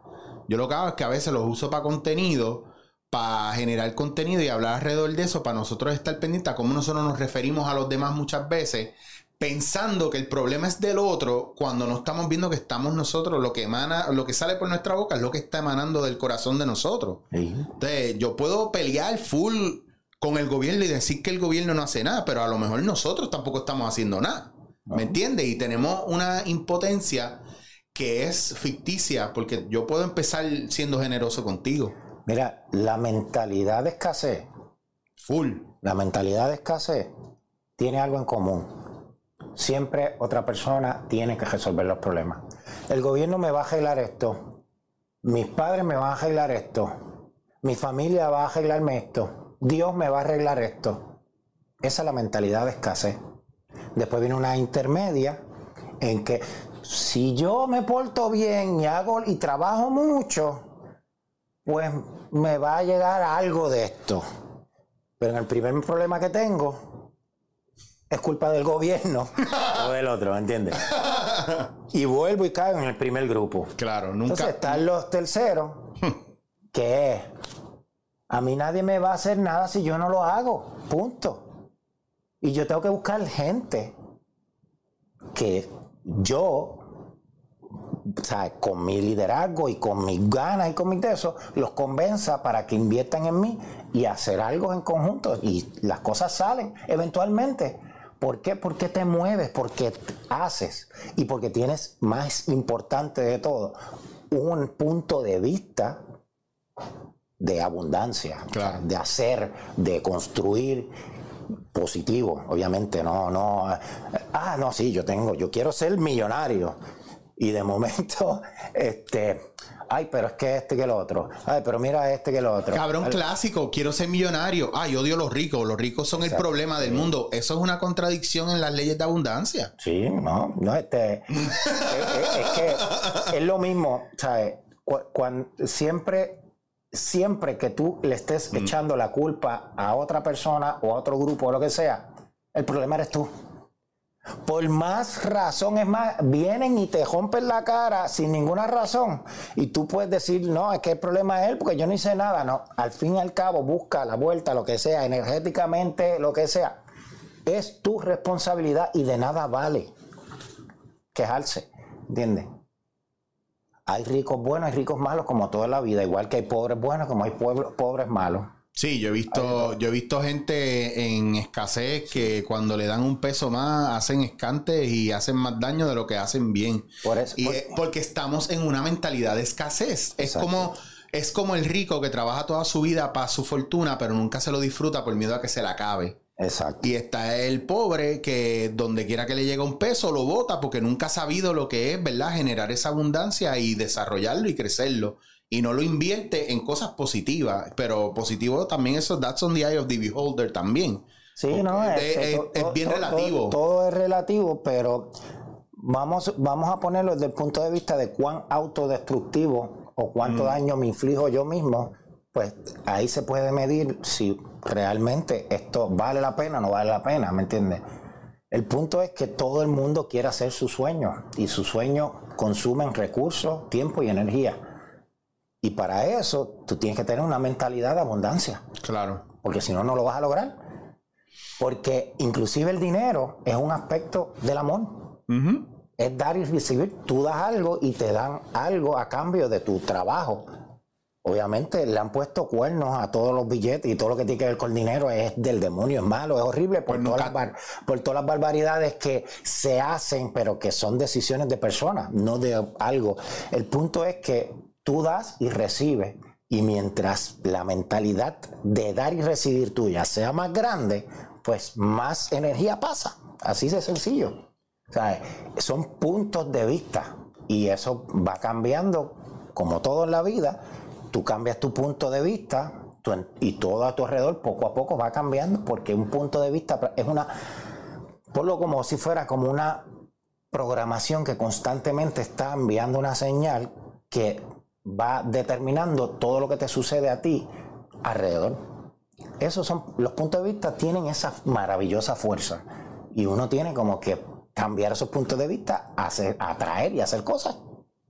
Yo lo que hago es que a veces los uso para contenido, para generar contenido y hablar alrededor de eso, para nosotros estar pendientes a cómo nosotros nos referimos a los demás muchas veces, pensando que el problema es del otro, cuando no estamos viendo que estamos nosotros, lo que emana, lo que sale por nuestra boca es lo que está emanando del corazón de nosotros. Entonces, yo puedo pelear full con el gobierno y decir que el gobierno no hace nada, pero a lo mejor nosotros tampoco estamos haciendo nada. ¿Me entiendes? Y tenemos una impotencia que es ficticia, porque yo puedo empezar siendo generoso contigo. Mira, la mentalidad de escasez, Full. la mentalidad de escasez tiene algo en común. Siempre otra persona tiene que resolver los problemas. El gobierno me va a arreglar esto. Mis padres me van a arreglar esto. Mi familia va a arreglarme esto. Dios me va a arreglar esto. Esa es la mentalidad de escasez. Después viene una intermedia en que si yo me porto bien y hago y trabajo mucho, pues me va a llegar algo de esto. Pero en el primer problema que tengo es culpa del gobierno o del otro, ¿me entiendes? Y vuelvo y caigo en el primer grupo. Claro, nunca. Entonces están los terceros, que es, a mí nadie me va a hacer nada si yo no lo hago, punto. Y yo tengo que buscar gente que yo, o sea, con mi liderazgo y con mis ganas y con mis de eso, los convenza para que inviertan en mí y hacer algo en conjunto. Y las cosas salen eventualmente. ¿Por qué? Porque te mueves, porque haces y porque tienes más importante de todo, un punto de vista de abundancia, Claro. de hacer, de construir positivo, obviamente, no, no, ah, no, sí, yo tengo, yo quiero ser millonario. Y de momento, este, ay, pero es que este que el otro, ay, pero mira este que el otro. Cabrón clásico, quiero ser millonario. Ay, odio a los ricos. Los ricos son el problema del mundo. Eso es una contradicción en las leyes de abundancia. Sí, no, no, este, es, es- es que es lo mismo, ¿sabes? Cu- cuan- siempre, siempre que tú le estés Mm. echando la culpa a otra persona o a otro grupo o lo que sea, el problema eres tú. Por más razón, es más, vienen y te rompen la cara sin ninguna razón. Y tú puedes decir, no, es que el problema es él porque yo no hice nada. No, al fin y al cabo, busca la vuelta, lo que sea, energéticamente, lo que sea. Es tu responsabilidad y de nada vale quejarse. ¿Entiendes? Hay ricos buenos y ricos malos como toda la vida, igual que hay pobres buenos como hay pobres malos. Sí, yo he visto, yo he visto gente en escasez que cuando le dan un peso más hacen escantes y hacen más daño de lo que hacen bien. Por eso, Y por- es porque estamos en una mentalidad de escasez. Es como, es como el rico que trabaja toda su vida para su fortuna, pero nunca se lo disfruta por miedo a que se la acabe. Exacto. Y está el pobre que donde quiera que le llegue un peso lo bota porque nunca ha sabido lo que es, ¿verdad? Generar esa abundancia y desarrollarlo y crecerlo. Y no lo invierte en cosas positivas. Pero positivo también eso, that's on the eye of the beholder también. Sí, no, Es- este, es- to- es to- bien relativo. Todo, todo es relativo, pero vamos, vamos a ponerlo desde el punto de vista de cuán autodestructivo o cuánto Mm. daño me inflijo yo mismo. Pues ahí se puede medir si realmente esto vale la pena o no vale la pena, ¿me entiendes? El punto es que todo el mundo quiere hacer su sueño y sus sueños consumen recursos, tiempo y energía. Y para eso tú tienes que tener una mentalidad de abundancia Claro. porque si no, no lo vas a lograr. Porque inclusive el dinero es un aspecto del amor. Es dar y recibir. Tú das algo y te dan algo a cambio de tu trabajo. Obviamente le han puesto cuernos a todos los billetes y todo lo que tiene que ver con dinero es del demonio, es malo, es horrible por, Pues todas, las por todas las barbaridades que se hacen, pero que son decisiones de personas, no de algo. El punto es que tú das y recibes. Y mientras la mentalidad de dar y recibir tuya sea más grande, pues más energía pasa. Así de sencillo. O sea, son puntos de vista y eso va cambiando como todo en la vida. Tú cambias tu punto de vista y todo a tu alrededor poco a poco va cambiando porque un punto de vista es una, ponlo como si fuera como una programación que constantemente está enviando una señal que va determinando todo lo que te sucede a ti alrededor. Esos son, los puntos de vista tienen esa maravillosa fuerza. Y uno tiene como que cambiar esos puntos de vista, atraer y hacer cosas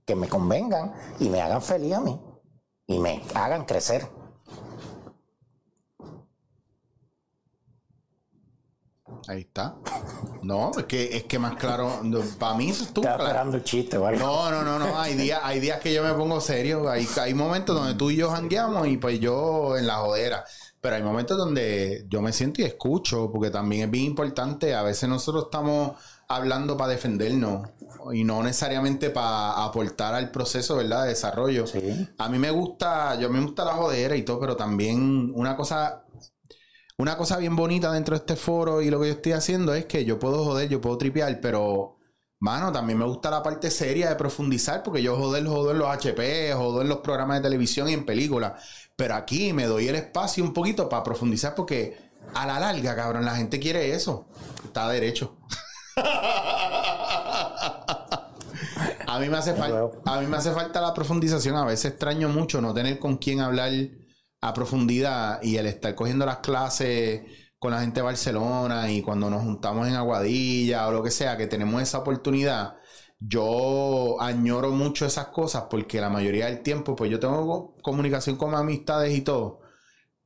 que me convengan y me hagan feliz a mí y me hagan crecer. Ahí está. No, es que, es que más claro, para mí eso estuvo Estaba claro. esperando el chiste, ¿vale? No, no, no, no. Hay días, hay días que yo me pongo serio. Hay, hay momentos donde tú y yo jangueamos y pues yo en la jodera. Pero hay momentos donde yo me siento y escucho, porque también es bien importante. A veces nosotros estamos hablando para defendernos y no necesariamente para aportar al proceso, ¿verdad? De desarrollo. Sí. A mí me gusta, yo me gusta la jodera y todo, pero también una cosa una cosa bien bonita dentro de este foro y lo que yo estoy haciendo es que yo puedo joder, yo puedo tripear, pero, mano, también me gusta la parte seria de profundizar, porque yo joder, jodo en los HP, jodo en los programas de televisión y en películas. Pero aquí me doy el espacio un poquito para profundizar, porque a la larga, cabrón, la gente quiere eso. Está derecho. A mí me hace falta, a mí me hace falta la profundización. A veces extraño mucho no tener con quién hablar a profundidad y el estar cogiendo las clases con la gente de Barcelona y cuando nos juntamos en Aguadilla o lo que sea, que tenemos esa oportunidad. Yo añoro mucho esas cosas porque la mayoría del tiempo, pues yo tengo comunicación con amistades y todo,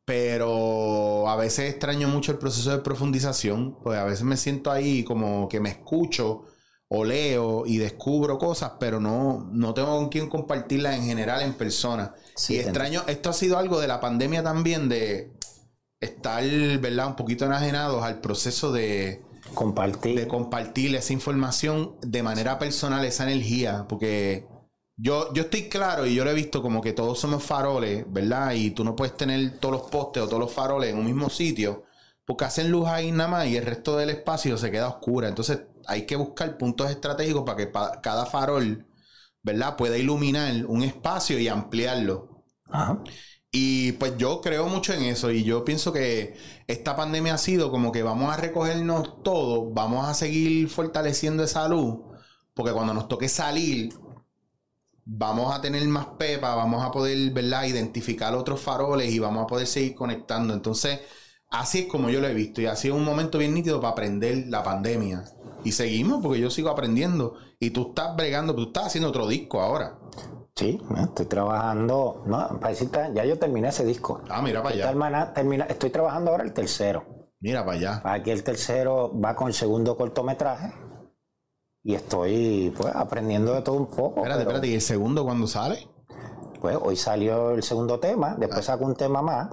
pero a veces extraño mucho el proceso de profundización, pues a veces me siento ahí como que me escucho o leo y descubro cosas, pero no, no tengo con quién compartirlas en general en persona. Sí, y extraño, esto ha sido algo de la pandemia también, de estar, ¿verdad? Un poquito enajenados al proceso de, Compartir. de compartir esa información de manera personal, esa energía, porque yo, yo estoy claro y yo lo he visto como que todos somos faroles, ¿verdad? Y tú no puedes tener todos los postes o todos los faroles en un mismo sitio, porque hacen luz ahí nada más y el resto del espacio se queda oscura. Entonces hay que buscar puntos estratégicos para que pa- cada farol, ¿verdad? Pueda iluminar un espacio y ampliarlo. Ajá. Y pues yo creo mucho en eso y yo pienso que esta pandemia ha sido como que vamos a recogernos todos, vamos a seguir fortaleciendo esa luz, porque cuando nos toque salir, vamos a tener más pepa, vamos a poder, ¿verdad?, identificar otros faroles y vamos a poder seguir conectando. Entonces, así es como yo lo he visto y ha sido un momento bien nítido para aprender la pandemia. Y seguimos porque yo sigo aprendiendo y tú estás bregando, tú estás haciendo otro disco ahora. Sí, estoy trabajando. No, ya yo terminé ese disco. Ah, mira para allá. termina- termina- estoy trabajando ahora el tercero. Mira para allá. Aquí el tercero va con el segundo cortometraje. Y estoy pues aprendiendo de todo un poco. Espérate, pero, espérate, ¿y el segundo cuándo sale? Pues hoy salió el segundo tema, después saco un tema más.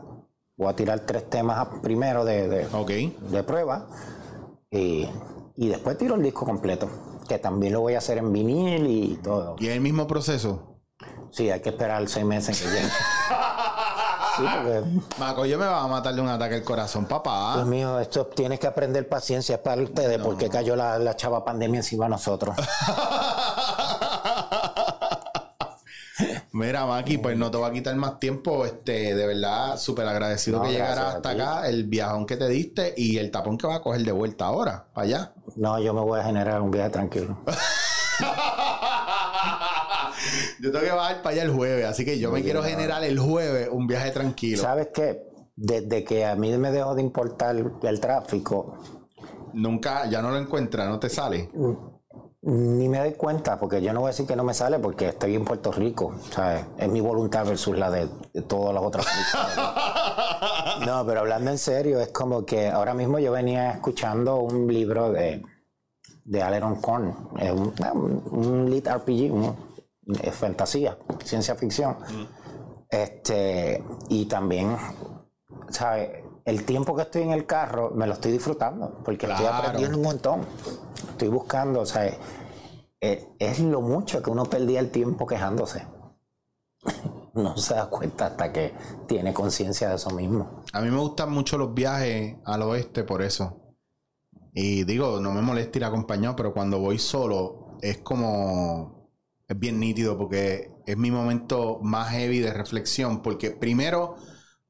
Voy a tirar tres temas primero de, de, de prueba. Y, y después tiro el disco completo. Que también lo voy a hacer en vinil y todo. ¿Y es el mismo proceso? Sí, hay que esperar seis meses en que llegue. Sí, porque, Maco, yo me va a matar de un ataque al corazón, Dios papá. mío, esto tienes que aprender paciencia es para ustedes, porque cayó la, la chava pandemia encima de nosotros. Mira, Maki, pues no te voy a quitar más tiempo. Este, de verdad, súper agradecido No, que llegaras hasta acá, el viajón que te diste y el tapón que vas a coger de vuelta ahora, para allá. No, yo me voy a generar un viaje tranquilo. Yo tengo que bajar para allá el jueves, así que yo me quiero generar el jueves un viaje tranquilo. ¿Sabes qué? Desde que a mí me dejó de importar el tráfico, Nunca, ya no lo encuentras, no te sale. Ni me doy cuenta, porque yo no voy a decir que no me sale porque estoy en Puerto Rico, ¿sabes? Es mi voluntad versus la de, de todas las otras películas. No, pero hablando en serio, es como que ahora mismo yo venía escuchando un libro de, de Aleron Korn, es un, un, un lead RPG, un- es fantasía, ciencia ficción. Este, y también, ¿sabes? El tiempo que estoy en el carro me lo estoy disfrutando, porque estoy Claro. aprendiendo un montón. Estoy buscando, o sea, es, es lo mucho que uno perdía el tiempo quejándose. No se da cuenta hasta que tiene conciencia de eso mismo. A mí me gustan mucho los viajes al oeste por eso. Y digo, no me molesta ir acompañado, pero cuando voy solo es como... Es bien nítido porque es mi momento más heavy de reflexión. Porque primero,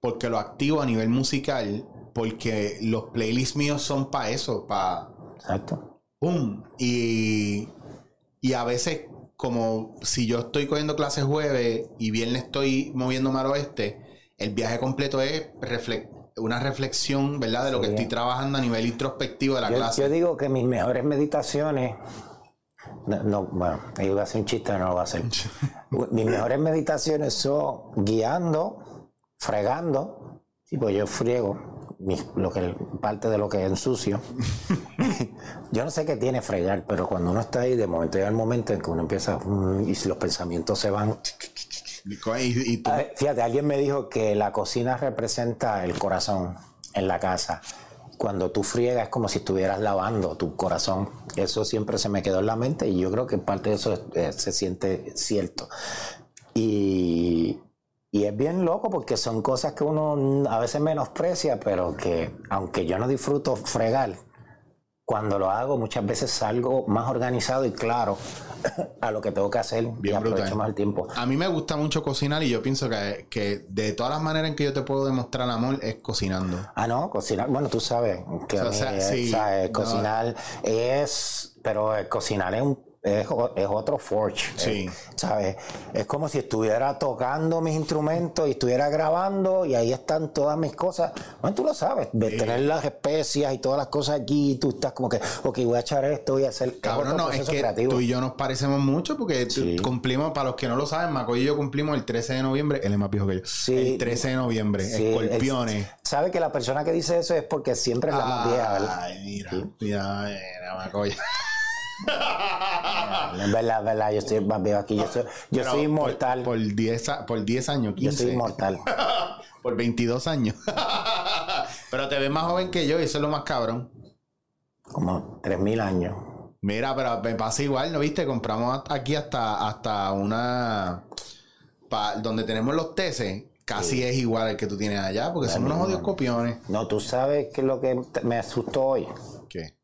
porque lo activo a nivel musical, porque los playlists míos son para eso, para... Exacto. ¡Pum! Y, y a veces, como si yo estoy cogiendo clases jueves y viernes estoy moviéndome al oeste, el viaje completo es refle- una reflexión, ¿verdad? De lo que estoy trabajando a nivel introspectivo de la Yo, clase. yo digo que mis mejores meditaciones. No, no, bueno, iba a hacer un chiste, no lo voy a hacer. mis mejores meditaciones son guiando, fregando. Sí, pues yo friego. mi- lo que, parte de lo que ensucio. yo no sé qué tiene fregar, pero cuando uno está ahí, de momento llega el momento en que uno empieza, mm, y si los pensamientos se van. Y, y tú- A ver, Fíjate, alguien me dijo que la cocina representa el corazón en la casa. Cuando tú friegas es como si estuvieras lavando tu corazón. Eso siempre se me quedó en la mente y yo creo que parte de eso eh, se siente cierto. Y, y es bien loco porque son cosas que uno a veces menosprecia, pero que aunque yo no disfruto fregar, cuando lo hago muchas veces salgo más organizado y claro a lo que tengo que hacer y Bien aprovecho brutal. más el tiempo. A mí me gusta mucho cocinar y yo pienso que, que de todas las maneras en que yo te puedo demostrar amor es cocinando. Ah, no, cocinar. Bueno, tú sabes que a O mí, sea, sí, ¿sabes? no. cocinar es. Pero eh, cocinar es un. Es, es otro forge. Sí. ¿Sabes? Es como si estuviera tocando mis instrumentos y estuviera grabando y ahí están todas mis cosas. Bueno, tú lo sabes, de tener las especias y todas las cosas aquí, y tú estás como que, ok, voy a echar esto, voy a hacer. Cabrón, otro no, es que creativo. tú y yo nos parecemos mucho porque Sí. cumplimos, para los que no lo saben, Macoy y yo cumplimos el 13 de noviembre, él es más viejo que yo. Sí. el 13 de noviembre, escorpiones. es- Sabe que la persona que dice eso es porque siempre es la más vieja, ¿verdad? Ay, mira, mira, mira, Macoy. Es verdad, es verdad, yo estoy más viejo aquí. Yo soy, yo soy inmortal. Por 10 a- por 10 años, yo 15. soy inmortal. por 22 años. pero te ves más joven que yo y eso es lo más cabrón. Como 3.000 años. Mira, pero me pasa igual, ¿no viste? Compramos aquí hasta, hasta una... pa- donde tenemos los teces, casi es igual el que tú tienes allá, porque son unos odios copiones. No, tú sabes que lo que me asustó hoy, ¿Qué?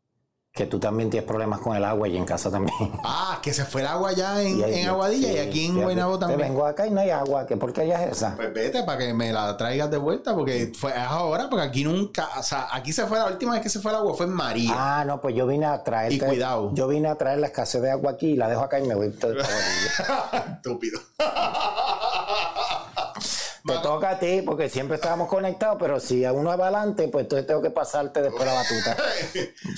Que tú también tienes problemas con el agua y en casa también. Ah, que se fue el agua allá en, ahí- en Aguadilla y aquí en ya Guaynabo te- te también. vengo acá y no hay agua, ¿qué porquería es esa? Pues vete para que me la traigas de vuelta, porque fue es ahora, porque aquí nunca, o sea, aquí se fue la última vez que se fue el agua fue en María. Ah, no, pues yo vine a traer. Y cuidado. Yo vine a traer la escasez de agua aquí y la dejo acá y me voy. Estúpido. Te toca a ti porque siempre estábamos conectados, pero si a uno va adelante, pues entonces tengo que pasarte después la batuta.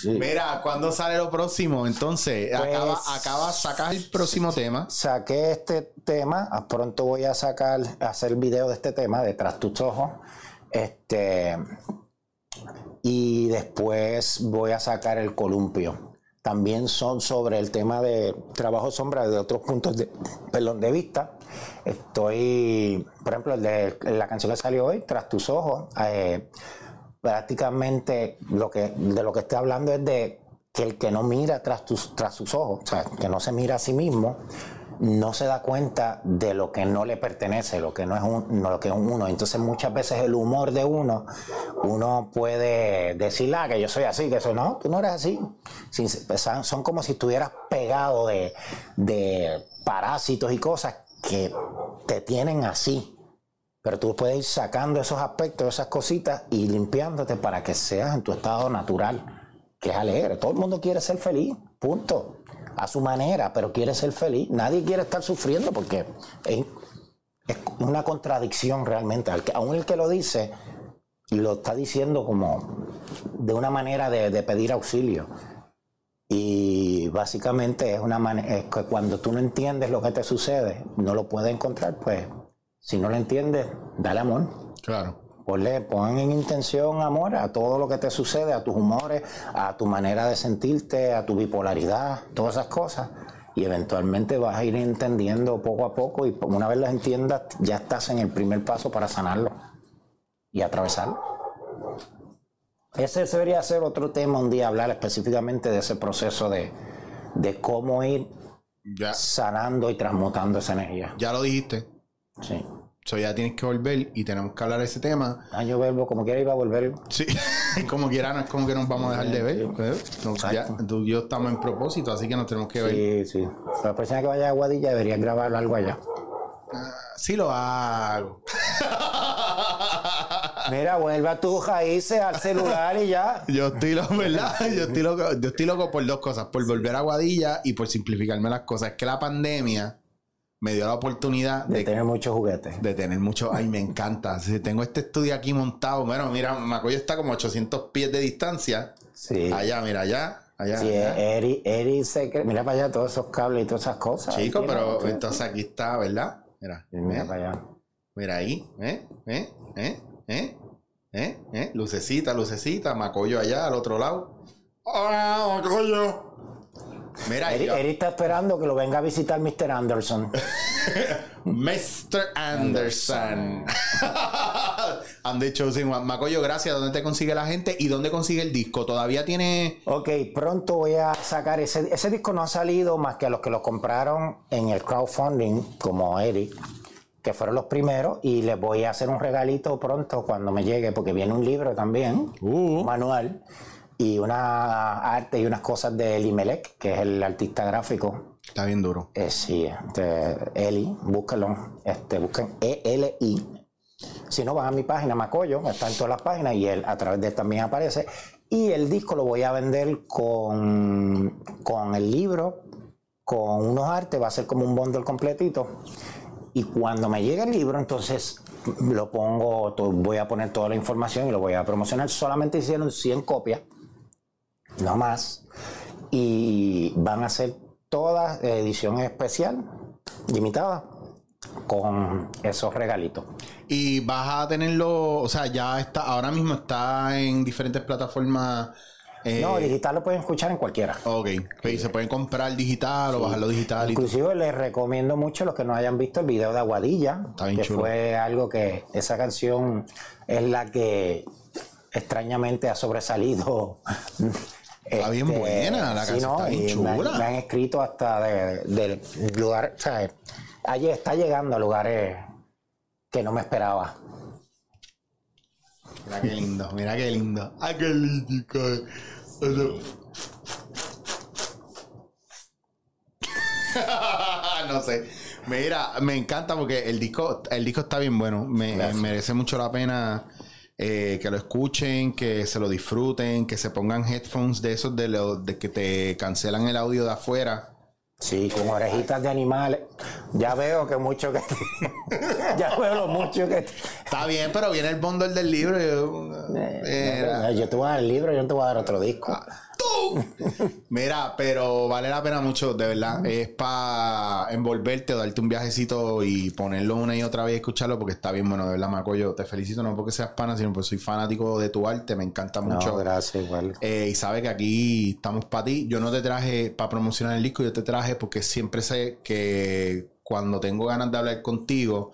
Sí. Mira, ¿cuándo sale lo próximo? Entonces, Pues- acaba, acaba, sacas el próximo tema. saqué este tema, ah, pronto voy a sacar, a hacer video de este tema, de Tras tus ojos. Este, y después voy a sacar el columpio. También son sobre el tema de trabajo sombra de otros puntos de, perdón, de vista. Estoy, por ejemplo, el de la canción que salió hoy, Tras tus ojos, eh, prácticamente lo que, de lo que estoy hablando es de que el que no mira tras, tus, tras sus ojos, o sea, que no se mira a sí mismo, no se da cuenta de lo que no le pertenece, lo que no es un, no, lo que es un uno. Entonces muchas veces el humor de uno, uno puede decir, ah, que yo soy así, que eso no, tú no eres así. Son son como si estuvieras pegado de, de parásitos y cosas que te tienen así. Pero tú puedes ir sacando esos aspectos, esas cositas y limpiándote para que seas en tu estado natural, que es alegre. Todo el mundo quiere ser feliz, punto. A su manera, pero quiere ser feliz. Nadie quiere estar sufriendo porque es, es una contradicción realmente. Al que- aún el que lo dice, lo está diciendo como de una manera de, de pedir auxilio. Y básicamente es una manera, es que cuando tú no entiendes lo que te sucede, no lo puedes encontrar, pues si no lo entiendes, dale amor. Claro. Ponle, pon en intención amor a todo lo que te sucede, a tus humores, a tu manera de sentirte, a tu bipolaridad, todas esas cosas. Y eventualmente vas a ir entendiendo poco a poco y una vez las entiendas, ya estás en el primer paso para sanarlo y atravesarlo. Ese debería ser otro tema un día, hablar específicamente de ese proceso de, de cómo ir Ya, sanando y transmutando esa energía. ya lo dijiste. Sí. So ya tienes que volver y tenemos que hablar de ese tema. Ah, yo vuelvo, como quiera iba a volver. Sí, como quiera, no es como que nos vamos a dejar de ver. Pues, no, ya, Exacto. tú y yo estamos en propósito, así que nos tenemos que ver. Sí, sí. La persona que vaya a Guadilla debería grabar algo allá. Sí lo hago. Mira, vuelve a tus raíces al celular y ya. Yo estoy loco, ¿verdad? Yo estoy loco, yo estoy loco por dos cosas, por volver a Guadilla y por simplificarme las cosas. Es que la pandemia me dio la oportunidad De de, tener muchos juguetes. de tener mucho. Ay, me encanta. Si tengo este estudio aquí montado. Bueno, mira, Macoyo está como a 800 pies de distancia. Sí. Allá, mira, allá. Allá. Sí, allá. Eri, Eri se cre- Mira para allá todos esos cables y todas esas cosas. Chico, pero entonces aquí está, ¿verdad? Mira, Mira ¿eh? para allá. mira ahí, ¿eh? ¿eh? ¿eh? ¿eh? ¿Eh? ¿Eh? Lucecita, lucecita, Macoyo allá al otro lado. ¡Hola, Macoyo! Mira, Eric está esperando que lo venga a visitar Mr. Anderson. Mr. Anderson. I'm the chosen one. Macoyo, gracias. ¿Dónde te consigue la gente y dónde consigue el disco? ¿Todavía tiene Ok, pronto voy a sacar ese, ese disco no ha salido más que a los que lo compraron en el crowdfunding, como Eric, que fueron los primeros, y les voy a hacer un regalito pronto cuando me llegue, porque viene un libro también, Uh. un manual, y una arte y unas cosas de Eli Melek, que es el artista gráfico. Está bien duro. Eh, sí, este, Eli, búscalo, este, busquen E-L-I. Si no, van a mi página Macoyo, está en todas las páginas y él a través de él también aparece. Y el disco lo voy a vender con, con el libro, con unos artes, va a ser como un bundle completito. Y cuando me llegue el libro, entonces lo pongo, voy a poner toda la información y lo voy a promocionar. Solamente hicieron 100 copias, no más. Y van a ser todas edición especial, limitada, con esos regalitos. Y vas a tenerlo, o sea, ya está, ahora mismo está en diferentes plataformas. eh, No, digital lo pueden escuchar en cualquiera. Ok, pues, se pueden comprar digital o bajarlo digital. Inclusive les recomiendo mucho a los que no hayan visto el video de Aguadilla, Está bien que chulo. fue algo que esa canción es la que extrañamente ha sobresalido. Está bien buena, la canción está bien y me han- chula. Me, han escrito hasta de, de lugares, o sea, allí está llegando a lugares que no me esperaba. Mira qué lindo, mira qué lindo. Ah, qué lindo. no sé. Mira, me encanta porque el disco, el disco está bien bueno. Me, merece mucho la pena eh, que lo escuchen, que se lo disfruten, que se pongan headphones de esos de, lo- de que te cancelan el audio de afuera. Sí, con orejitas de animales. Ya veo que mucho que. ya veo lo mucho que. Está bien, pero viene el bundle del libro. y yo- Mira. yo te voy a dar el libro, yo no te voy a dar otro disco. Mira, pero vale la pena mucho, de verdad. Es para envolverte, darte un viajecito y ponerlo una y otra vez y escucharlo porque está bien bueno, de verdad, Macoyo. Te felicito, no porque seas pana, sino porque soy fanático de tu arte, me encanta mucho. No, gracias, igual. Eh, y sabe que aquí estamos para ti. Yo no te traje para promocionar el disco, yo te traje porque siempre sé que cuando tengo ganas de hablar contigo,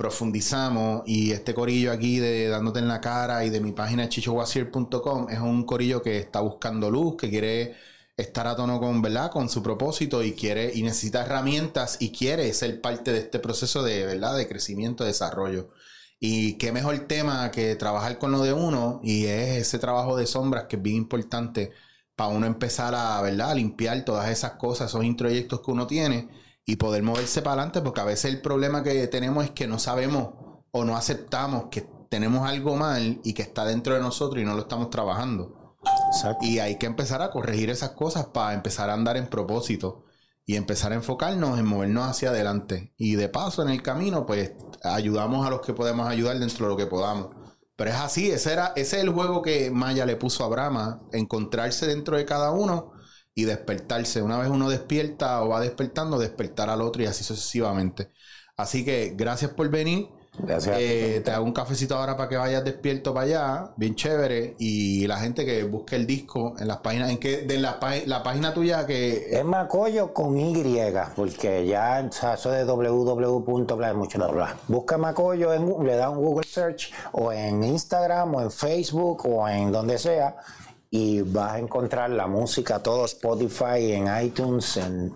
profundizamos y este corillo aquí de dándote en la cara y de mi página chichowasier.com es un corillo que está buscando luz, que quiere estar a tono con, ¿verdad? con su propósito y quiere y necesita herramientas y quiere ser parte de este proceso de, ¿verdad? de crecimiento, desarrollo. Y qué mejor tema que trabajar con lo de uno y es ese trabajo de sombras que es bien importante para uno empezar a, ¿verdad? a limpiar todas esas cosas, esos introyectos que uno tiene y poder moverse para adelante porque a veces el problema que tenemos es que no sabemos o no aceptamos que tenemos algo mal y que está dentro de nosotros y no lo estamos trabajando. Exacto. Y hay que empezar a corregir esas cosas para empezar a andar en propósito y empezar a enfocarnos en movernos hacia adelante. Y de paso, en el camino, pues ayudamos a los que podemos ayudar dentro de lo que podamos. Pero es así, ese, era, ese es el juego que Maya le puso a Brahma, encontrarse dentro de cada uno y despertarse. Una vez uno despierta o va despertando, despertar al otro y así sucesivamente. Así que gracias por venir. Gracias. ti, Eh, te hago un cafecito ahora para que vayas despierto para allá, bien chévere. Y la gente que busque el disco en las páginas, en que de la, la página tuya que Es Macoyo con Y, porque ya o sea, eso de www. mucho bla, bla. Busca Macoyo, en, le da un Google Search, o en Instagram, o en Facebook, o en donde sea, y vas a encontrar la música, todo Spotify, en iTunes, en,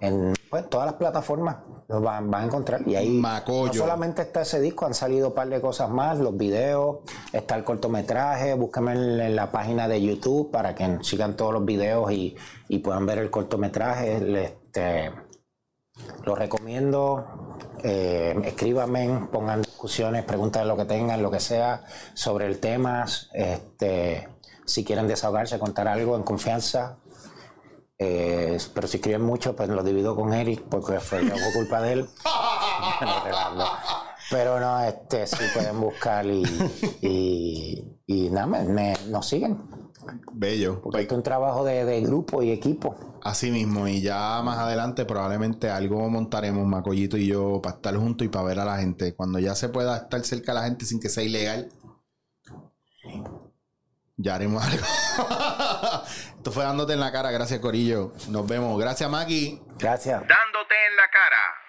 en pues, todas las plataformas. Lo van, van a encontrar. Y ahí no solamente está ese disco, han salido un par de cosas más, los videos, está el cortometraje, búsquenme en, en la página de YouTube para que sigan todos los videos y, y puedan ver el cortometraje. Este, lo recomiendo. Eh, escríbanme, pongan discusiones, preguntas lo que tengan, lo que sea sobre el tema. Este, si quieren desahogarse, contar algo en confianza. Eh, pero si escriben mucho, pues lo divido con Eric porque fue culpa de él. Pero no, este sí pueden buscar y, y, y nada, me, me- nos siguen. bello. Porque esto es un trabajo de, de grupo y equipo. Así mismo, y ya más adelante probablemente algo montaremos, Macollito y yo, para estar juntos y para ver a la gente. Cuando ya se pueda estar cerca de la gente sin que sea ilegal, Ya haremos algo. Esto fue dándote en la cara. Gracias, Corillo. Nos vemos. Gracias, Maki. Gracias. Dándote en la cara.